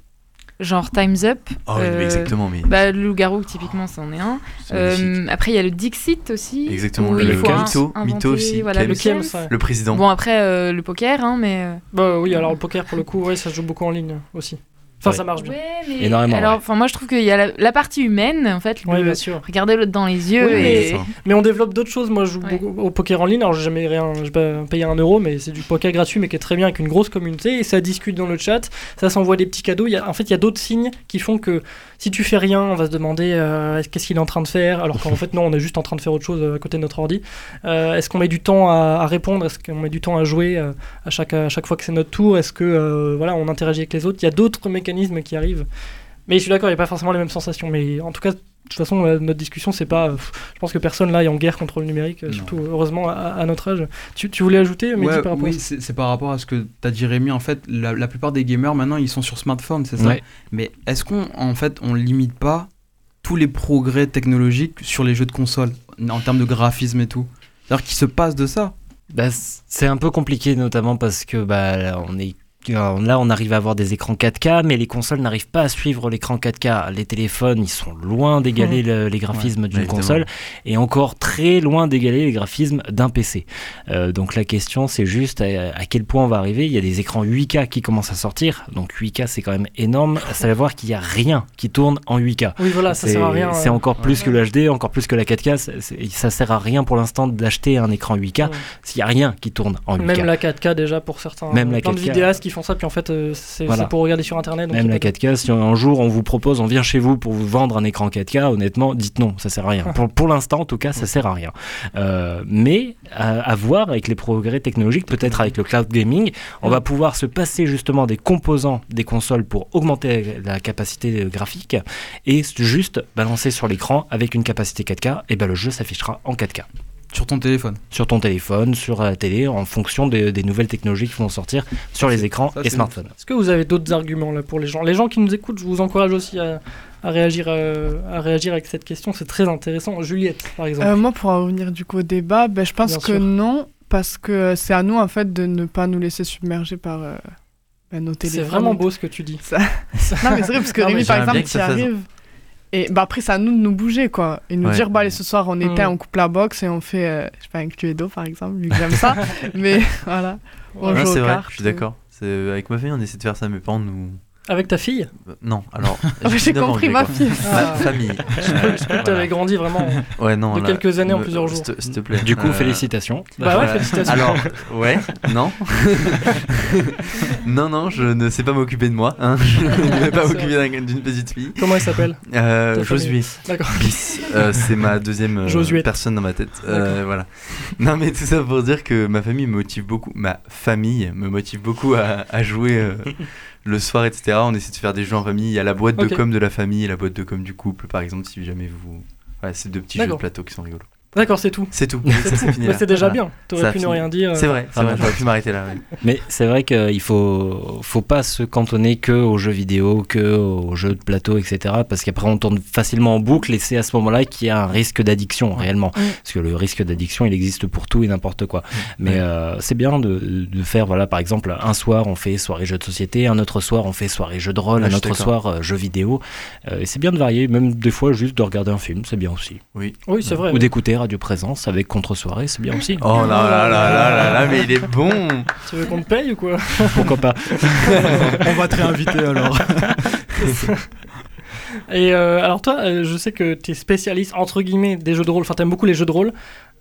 genre Time's Up. Oh, mais euh, exactement, mais. Bah, le loup-garou, typiquement, c'en est un. Euh, après, il y a le Dixit aussi. Exactement, le un- Mytho, Mytho aussi, Voilà, le ouais. Le président. Bon, après, euh, le poker, hein, mais. Bah oui, alors le poker pour le coup, ouais, ça se joue beaucoup en ligne aussi. Enfin, Ouais. ça marche bien. Ouais, mais Énormément, Alors, ouais. moi, je trouve qu'il y a la, la partie humaine, en fait. Le- bien sûr. Regarder l'autre dans les yeux Oui, et. ça. Mais on développe d'autres choses. Moi, je joue beaucoup au poker en ligne. Alors, j'ai jamais rien, j'ai pas payé un euro, mais c'est du poker gratuit, mais qui est très bien avec une grosse communauté. Et ça discute dans le chat, ça s'envoie des petits cadeaux. Il y a, en fait, il y a d'autres signes qui font que si tu fais rien, on va se demander euh, qu'est-ce qu'il est en train de faire? Alors qu'en fait, non, on est juste en train de faire autre chose euh, à côté de notre ordi. Euh, Est-ce qu'on met du temps à, à répondre? Est-ce qu'on met du temps à jouer à, chaque, à chaque fois que c'est notre tour? Est-ce que voilà, on interagit avec les autres? Il y a d'autres mécanismes qui arrivent. Mais je suis d'accord, il n'y a pas forcément les mêmes sensations. Mais en tout cas, de toute façon, euh, notre discussion, c'est pas. euh, Je pense que personne là est en guerre contre le numérique, euh, Non. surtout heureusement à, à notre âge. Tu, tu voulais ajouter, mais Ouais, par rapport oui, c'est c'est par rapport à ce que tu as dit Rémi. En fait, la, la plupart des gamers maintenant, ils sont sur smartphone, c'est ça Ouais. Mais est-ce qu'on en fait, on limite pas tous les progrès technologiques sur les jeux de console en termes de graphisme et tout? C'est-à-dire qu'ils se passent de ça Bah, c'est un peu compliqué, notamment parce que bah, là, on est euh, Là, on arrive à avoir des écrans 4K, mais les consoles n'arrivent pas à suivre l'écran 4K. Les téléphones, ils sont loin d'égaler le- les graphismes d'une Ouais, console et encore très loin d'égaler les graphismes d'un PC. Euh, donc la question, c'est juste à, à quel point on va arriver. Il y a des écrans 8K qui commencent à sortir, donc 8K, c'est quand même énorme. Ça veut voir qu'il n'y a rien qui tourne en 8K. Oui, voilà, ça C'est- sert à rien. C'est euh, encore plus que le HD, encore plus que la 4K. c'est- c'est- ça sert à rien pour l'instant d'acheter un écran 8K Ouais. s'il n'y a rien qui tourne en 8K. Même la 4K déjà pour certains. Même la plein de 4K. vidéastes qui font ça, puis en fait, euh, c'est Voilà. pour regarder sur internet. donc Même la pas- 4K, si un jour on vous propose, on vient chez vous pour vous vendre un écran 4K, honnêtement, dites non, ça sert à rien. Pour, pour l'instant, en tout cas, ça sert à rien. Euh, mais à, à voir avec les progrès technologiques, peut-être avec le cloud gaming, on va pouvoir se passer justement des composants des consoles pour augmenter la capacité graphique et juste balancer sur l'écran avec une capacité 4K, et ben le jeu s'affichera en 4K. Sur ton téléphone. Sur ton téléphone, sur la télé, en fonction des, des nouvelles technologies qui vont sortir sur les écrans ça, et c'est- smartphones. Est-ce que vous avez d'autres arguments là pour les gens? Les gens qui nous écoutent, je vous encourage aussi à, à réagir, euh, à réagir avec cette question. C'est très intéressant. Juliette, par exemple. Euh, moi, pour en revenir du coup au débat, ben, je pense Bien que sûr. non, parce que c'est à nous en fait de ne pas nous laisser submerger par euh, ben, nos c'est téléphones. vraiment beau ce que tu dis. Ça- non, mais c'est vrai, parce que Non, Rémi, par exemple, fasse- arrive. Et bah, après, c'est à nous de nous bouger, quoi. Et nous Ouais. dire, bah, allez, ce soir, on éteint, Mm. on coupe la box et on fait, euh, je sais pas, un Cluedo, par exemple, vu que j'aime ça. mais voilà. On Ouais, joue c'est aux vrai, cartes. je suis d'accord. C'est- Avec ma famille, on essaie de faire ça, mes parents nous. Avec ta fille Euh, Non, alors. Ah, j'ai 19 ans, compris, ma fille. Ah. Ma famille. Je peux que tu avais grandi vraiment Ouais, non. de là, quelques années en plusieurs jours. S'il te- plaît. Du coup, Euh, félicitations. Bah ouais, félicitations. Alors, ouais, non. non, non, je ne sais pas m'occuper de moi. Hein. Je ne vais pas m'occuper d'un- d'une petite fille. Comment elle s'appelle Euh, Josué. D'accord. Bis. Euh, c'est ma deuxième euh, personne dans ma tête. Euh, voilà. Non, mais tout ça pour dire que ma famille me motive beaucoup. Ma famille me motive beaucoup à, à jouer euh, le soir, etc. On essaie de faire des jeux en famille. Il y a la boîte de com de la famille et la boîte de com du couple, par exemple, si jamais vous. Voilà, c'est deux petits jeux de plateau qui sont rigolos. D'accord, c'est tout. C'est tout. C'est déjà Voilà. bien. T'aurais pu ne rien dire. C'est vrai, c'est Ah, vrai, j'aurais pu m'arrêter là. ouais. Mais c'est vrai qu'il faut, faut pas se cantonner que aux jeux vidéo, que aux jeux de plateau, etc. Parce qu'après on tourne facilement en boucle et c'est à ce moment-là qu'il y a un risque d'addiction réellement. Parce que le risque d'addiction il existe pour tout et n'importe quoi. Mais euh, c'est bien de, de faire, voilà, par exemple, un soir on fait soirée jeux de société, un autre soir on fait soirée jeux de rôle, un autre soir euh, jeux vidéo. Euh, et c'est bien de varier, même des fois juste de regarder un film, c'est bien aussi. Oui. Oui, c'est vrai. Ou d'écouter Radio Présence avec contre-soirée, c'est bien aussi. Oh là là là là là là, mais il est bon. Tu veux qu'on te paye ou quoi Pourquoi pas On va te réinviter alors. Et euh, alors toi, euh, je sais que tu es spécialiste entre guillemets des jeux de rôle. Enfin, t'aimes beaucoup les jeux de rôle,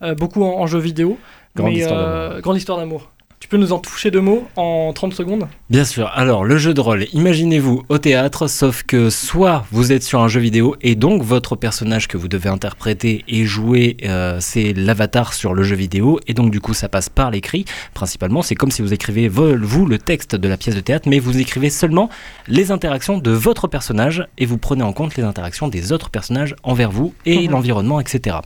euh, beaucoup en, en jeux vidéo. Grande mais, histoire euh, d'amour. Tu peux nous en toucher deux mots en 30 secondes? Bien sûr. Alors, le jeu de rôle, imaginez-vous au théâtre, sauf que soit vous êtes sur un jeu vidéo et donc votre personnage que vous devez interpréter et jouer, euh, c'est l'avatar sur le jeu vidéo et donc du coup ça passe par l'écrit. Principalement, c'est comme si vous écrivez vo- vous le texte de la pièce de théâtre, mais vous écrivez seulement les interactions de votre personnage et vous prenez en compte les interactions des autres personnages envers vous et Mhm. l'environnement, etc.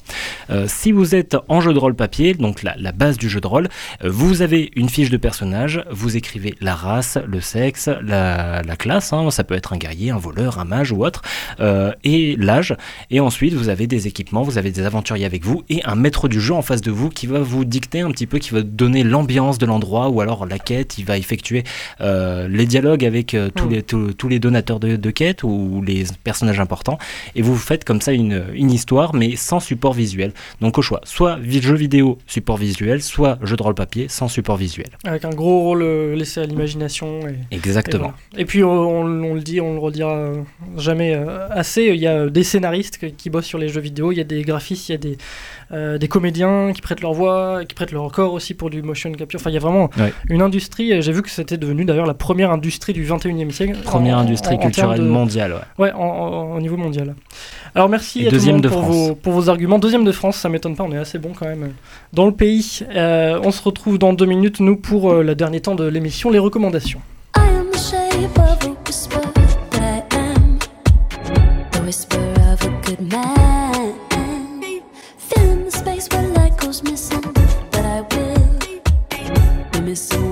Euh, si vous êtes en jeu de rôle papier, donc la, la base du jeu de rôle, euh, vous avez une fiche de personnage, vous écrivez la race, le sexe, la, la classe, hein, ça peut être un guerrier, un voleur, un mage ou autre, euh, et l'âge. Et ensuite, vous avez des équipements, vous avez des aventuriers avec vous et un maître du jeu en face de vous qui va vous dicter un petit peu, qui va donner l'ambiance de l'endroit ou alors la quête. Il va effectuer euh, les dialogues avec euh, tous, Mm. les, tous, tous les donateurs de, de quête ou les personnages importants. Et vous faites comme ça une, une histoire, mais sans support visuel. Donc au choix, soit jeu vidéo, support visuel, soit jeu de rôle papier, sans support visuel. Avec un gros rôle euh, laissé à l'imagination. Et, Exactement. Et, voilà. Et puis on, on- le dit, on le redira euh, jamais euh, assez. Il y a des scénaristes qui, bossent sur les jeux vidéo, il y a des graphistes, il y a des, euh, des comédiens qui prêtent leur voix, qui prêtent leur corps aussi pour du motion capture. Enfin, il y a vraiment Ouais. une industrie. J'ai vu que c'était devenu d'ailleurs la première industrie du 21e siècle. Première en- industrie en- en termes culturelle de- mondiale. ouais. Ouais, au niveau mondial. Alors merci Et à tout le monde de pour France. vos, pour vos arguments. Deuxième de France, ça m'étonne pas, on est assez bon quand même euh, dans le pays. Euh, on se retrouve dans deux minutes, nous, pour euh, le dernier temps de l'émission, les recommandations. I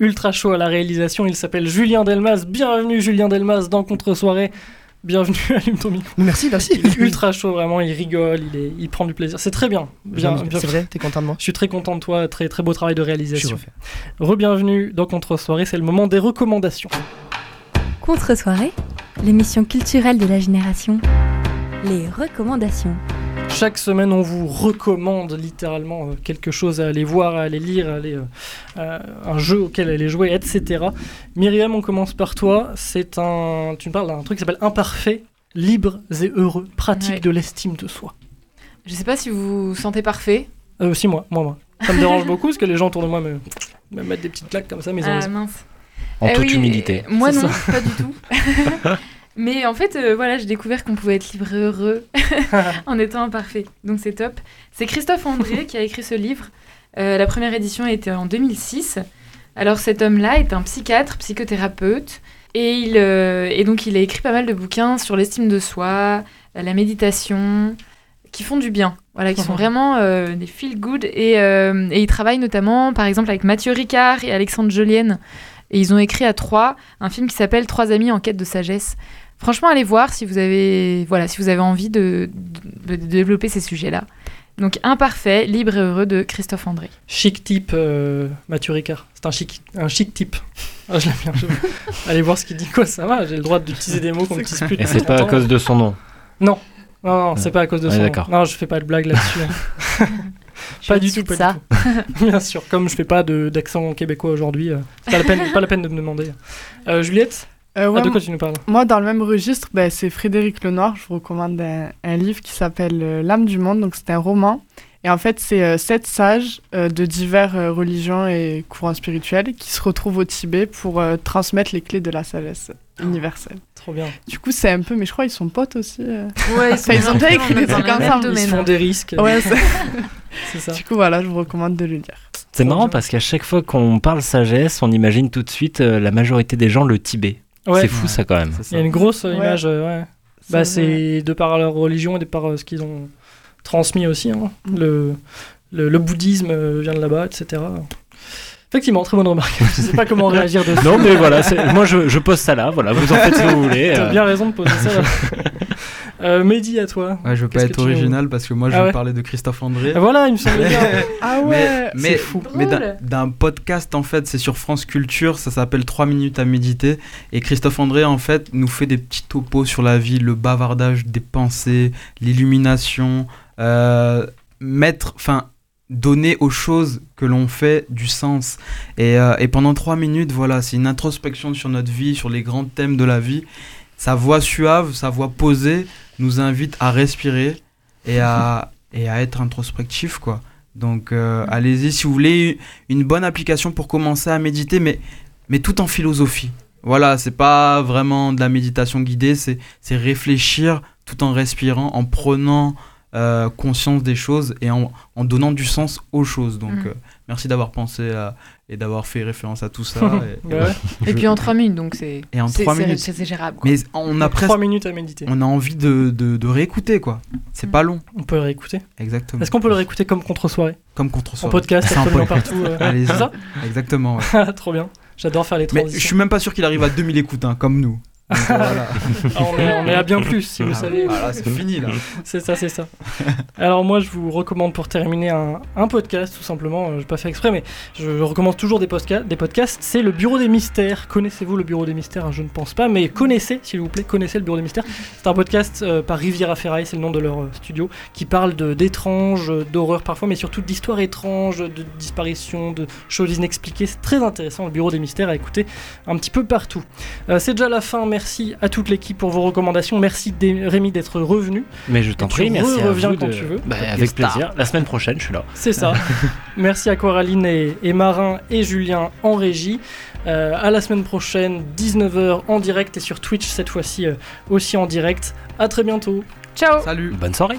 est ultra chaud à la réalisation. Il s'appelle Julien Delmas. Bienvenue, Julien Delmas, dans Contre-soirée. Bienvenue, allume ton micro. Merci, merci. Il est ultra chaud, vraiment. Il rigole, il, est, il prend du plaisir. C'est très bien. bien, bien C'est vrai, t'es content de moi Je suis très content de toi. Très, très beau travail de réalisation. Rebienvenue dans Contre-soirée. C'est le moment des recommandations. Contre-soirée, l'émission culturelle de la génération. Les recommandations. Chaque semaine, on vous recommande littéralement euh, quelque chose à aller voir, à aller lire, à aller, euh, euh, un jeu auquel aller jouer, etc. Myriam, on commence par toi. C'est un, tu me parles d'un truc qui s'appelle Imparfait, libre et heureux, pratique Ouais. de l'estime de soi. Je sais pas si vous vous sentez parfait. Euh, si moi, moi, moi. Ça me dérange beaucoup parce que les gens autour de moi me, me mettent des petites claques comme ça, mais ils ont Ah mince. En Eh toute oui, humilité. Moi non, ça. pas du tout. Mais en fait, euh, voilà, j'ai découvert qu'on pouvait être libre et heureux en étant imparfait. Donc c'est top. C'est Christophe André qui a écrit ce livre. Euh, la première édition a été en 2006. Alors cet homme-là est un psychiatre, psychothérapeute. Et, il, euh, et donc il a écrit pas mal de bouquins sur l'estime de soi, la méditation, qui font du bien. Voilà, qui sont Mhm. vraiment euh, des feel good. Et, euh, et il travaille notamment, par exemple, avec Mathieu Ricard et Alexandre Jolienne. Et ils ont écrit à trois un film qui s'appelle Trois amis en quête de sagesse. Franchement, allez voir si vous avez, voilà, si vous avez envie de, de- de développer ces sujets-là. Donc, Imparfait, libre et heureux de Christophe André. Chic type, euh, Mathieu Ricard. C'est un chic, un chic type. Ah, je l'aime bien. je- Allez voir ce qu'il dit. Quoi, ça va J'ai le droit d'utiliser des mots qu'on utilise plus. Et c'est pas à cause de son nom. Non, non, non, c'est pas à cause de Ouais, ça. d'accord. Non, je fais pas de blague là-dessus. hein. pas du tout, pas ça. du tout. Bien sûr, comme je fais pas de- d'accent québécois aujourd'hui, euh, c'est pas la peine, pas la peine de me demander. Euh, Juliette, Euh, ouais, ah, de quoi tu nous parles? Moi, dans le même registre, ben, c'est Frédéric Lenoir. Je vous recommande un, un livre qui s'appelle euh, L'âme du monde. Donc, c'est un roman. Et en fait, c'est euh, sept sages euh, de divers euh, religions et courants spirituels qui se retrouvent au Tibet pour euh, transmettre les clés de la sagesse universelle. Trop bien. Du coup, c'est un peu, mais je crois qu'ils sont potes aussi. euh. Ouais, ils Enfin, ils ont déjà écrit des trucs ensemble. Ils se font des risques. Ouais, c'est- c'est ça. Du coup, voilà, je vous recommande de le lire. C'est marrant parce qu'à chaque fois qu'on parle sagesse, on imagine tout de suite euh, la majorité des gens le Tibet. Ouais. C'est fou ça quand même. Il y a une grosse Ouais. image, euh, ouais. Bah, c'est de par leur religion et de par euh, ce qu'ils ont transmis aussi. hein. Le, le, le bouddhisme euh, vient de là-bas, etc. Effectivement, très bonne remarque. Je sais pas comment réagir dessus. Non mais voilà, moi je, je pose ça là, voilà, vous en faites ce que vous voulez. T'as bien raison de poser ça. là. euh, Mehdi, à toi. Ouais, je veux pas être original parce que moi je Ah vais ouais. parler de Christophe André. Ah, Voilà, il me semblait bien. Ah ouais, mais, c'est fou. mais d'un podcast en fait, c'est sur France Culture, ça s'appelle 3 minutes à méditer. Et Christophe André en fait nous fait des petits topos sur la vie, le bavardage des pensées, l'illumination, euh, mettre, enfin, donner aux choses que l'on fait du sens. Et, euh, et pendant 3 minutes, voilà, c'est une introspection sur notre vie, sur les grands thèmes de la vie. Sa voix suave, sa voix posée nous invite à respirer et à, et à être introspectif, quoi. Donc euh, allez-y si vous voulez une bonne application pour commencer à méditer, mais, mais tout en philosophie. Voilà, c'est pas vraiment de la méditation guidée, c'est c'est réfléchir tout en respirant, en prenant euh, conscience des choses et en, en donnant du sens aux choses. Donc Mhm. euh, merci d'avoir pensé à- et d'avoir fait référence à tout ça. et- et Ouais. voilà. Et Je- puis en 3 minutes, donc c'est. Et en c'est- trois c'est- minutes. C'est c'est gérable. quoi. Mais on a presque, 3 minutes à méditer. on a envie de, de, de réécouter quoi. C'est pas long. On peut le réécouter. Exactement. Est-ce qu'on peut le réécouter comme contre-soirée Comme contre En podcast, C'est un absolument podcast. partout. euh, Allez-y. C'est ça Exactement. ouais. Trop bien. J'adore faire les Mais transitions. je suis même pas sûr qu'il arrive à 2000 écoutes, hein, comme nous. Donc, voilà. Ah, on, est, on est à bien plus, si vous Ah, savez. ah, là, c'est fini, là. C'est ça, c'est ça. Alors moi, je vous recommande pour terminer un, un podcast, tout simplement. euh, Je pas fait exprès, mais je recommande toujours des, des podcasts. C'est le Bureau des Mystères. Connaissez-vous le Bureau des Mystères? Je ne pense pas, mais connaissez, s'il vous plaît, connaissez le Bureau des Mystères. C'est un podcast euh, par Riviera Ferraille, c'est le nom de leur euh, studio, qui parle de- d'étranges, euh, d'horreur parfois, mais surtout d'histoires étranges, de disparitions, de choses inexpliquées. C'est très intéressant, le Bureau des Mystères, à écouter un petit peu partout. Euh, c'est déjà la fin. Merci à toute l'équipe pour vos recommandations. Merci Rémi d'être revenu. Mais je t'en prie, merci à reviens vous. quand de- tu veux. Bah, avec plaisir. La semaine prochaine, je suis là. C'est ça. Merci à Coraline et, et Marin et Julien en régie. Euh, à la semaine prochaine, 19h en direct et sur Twitch cette fois-ci euh, aussi en direct. À très bientôt. Ciao Salut. Bonne soirée.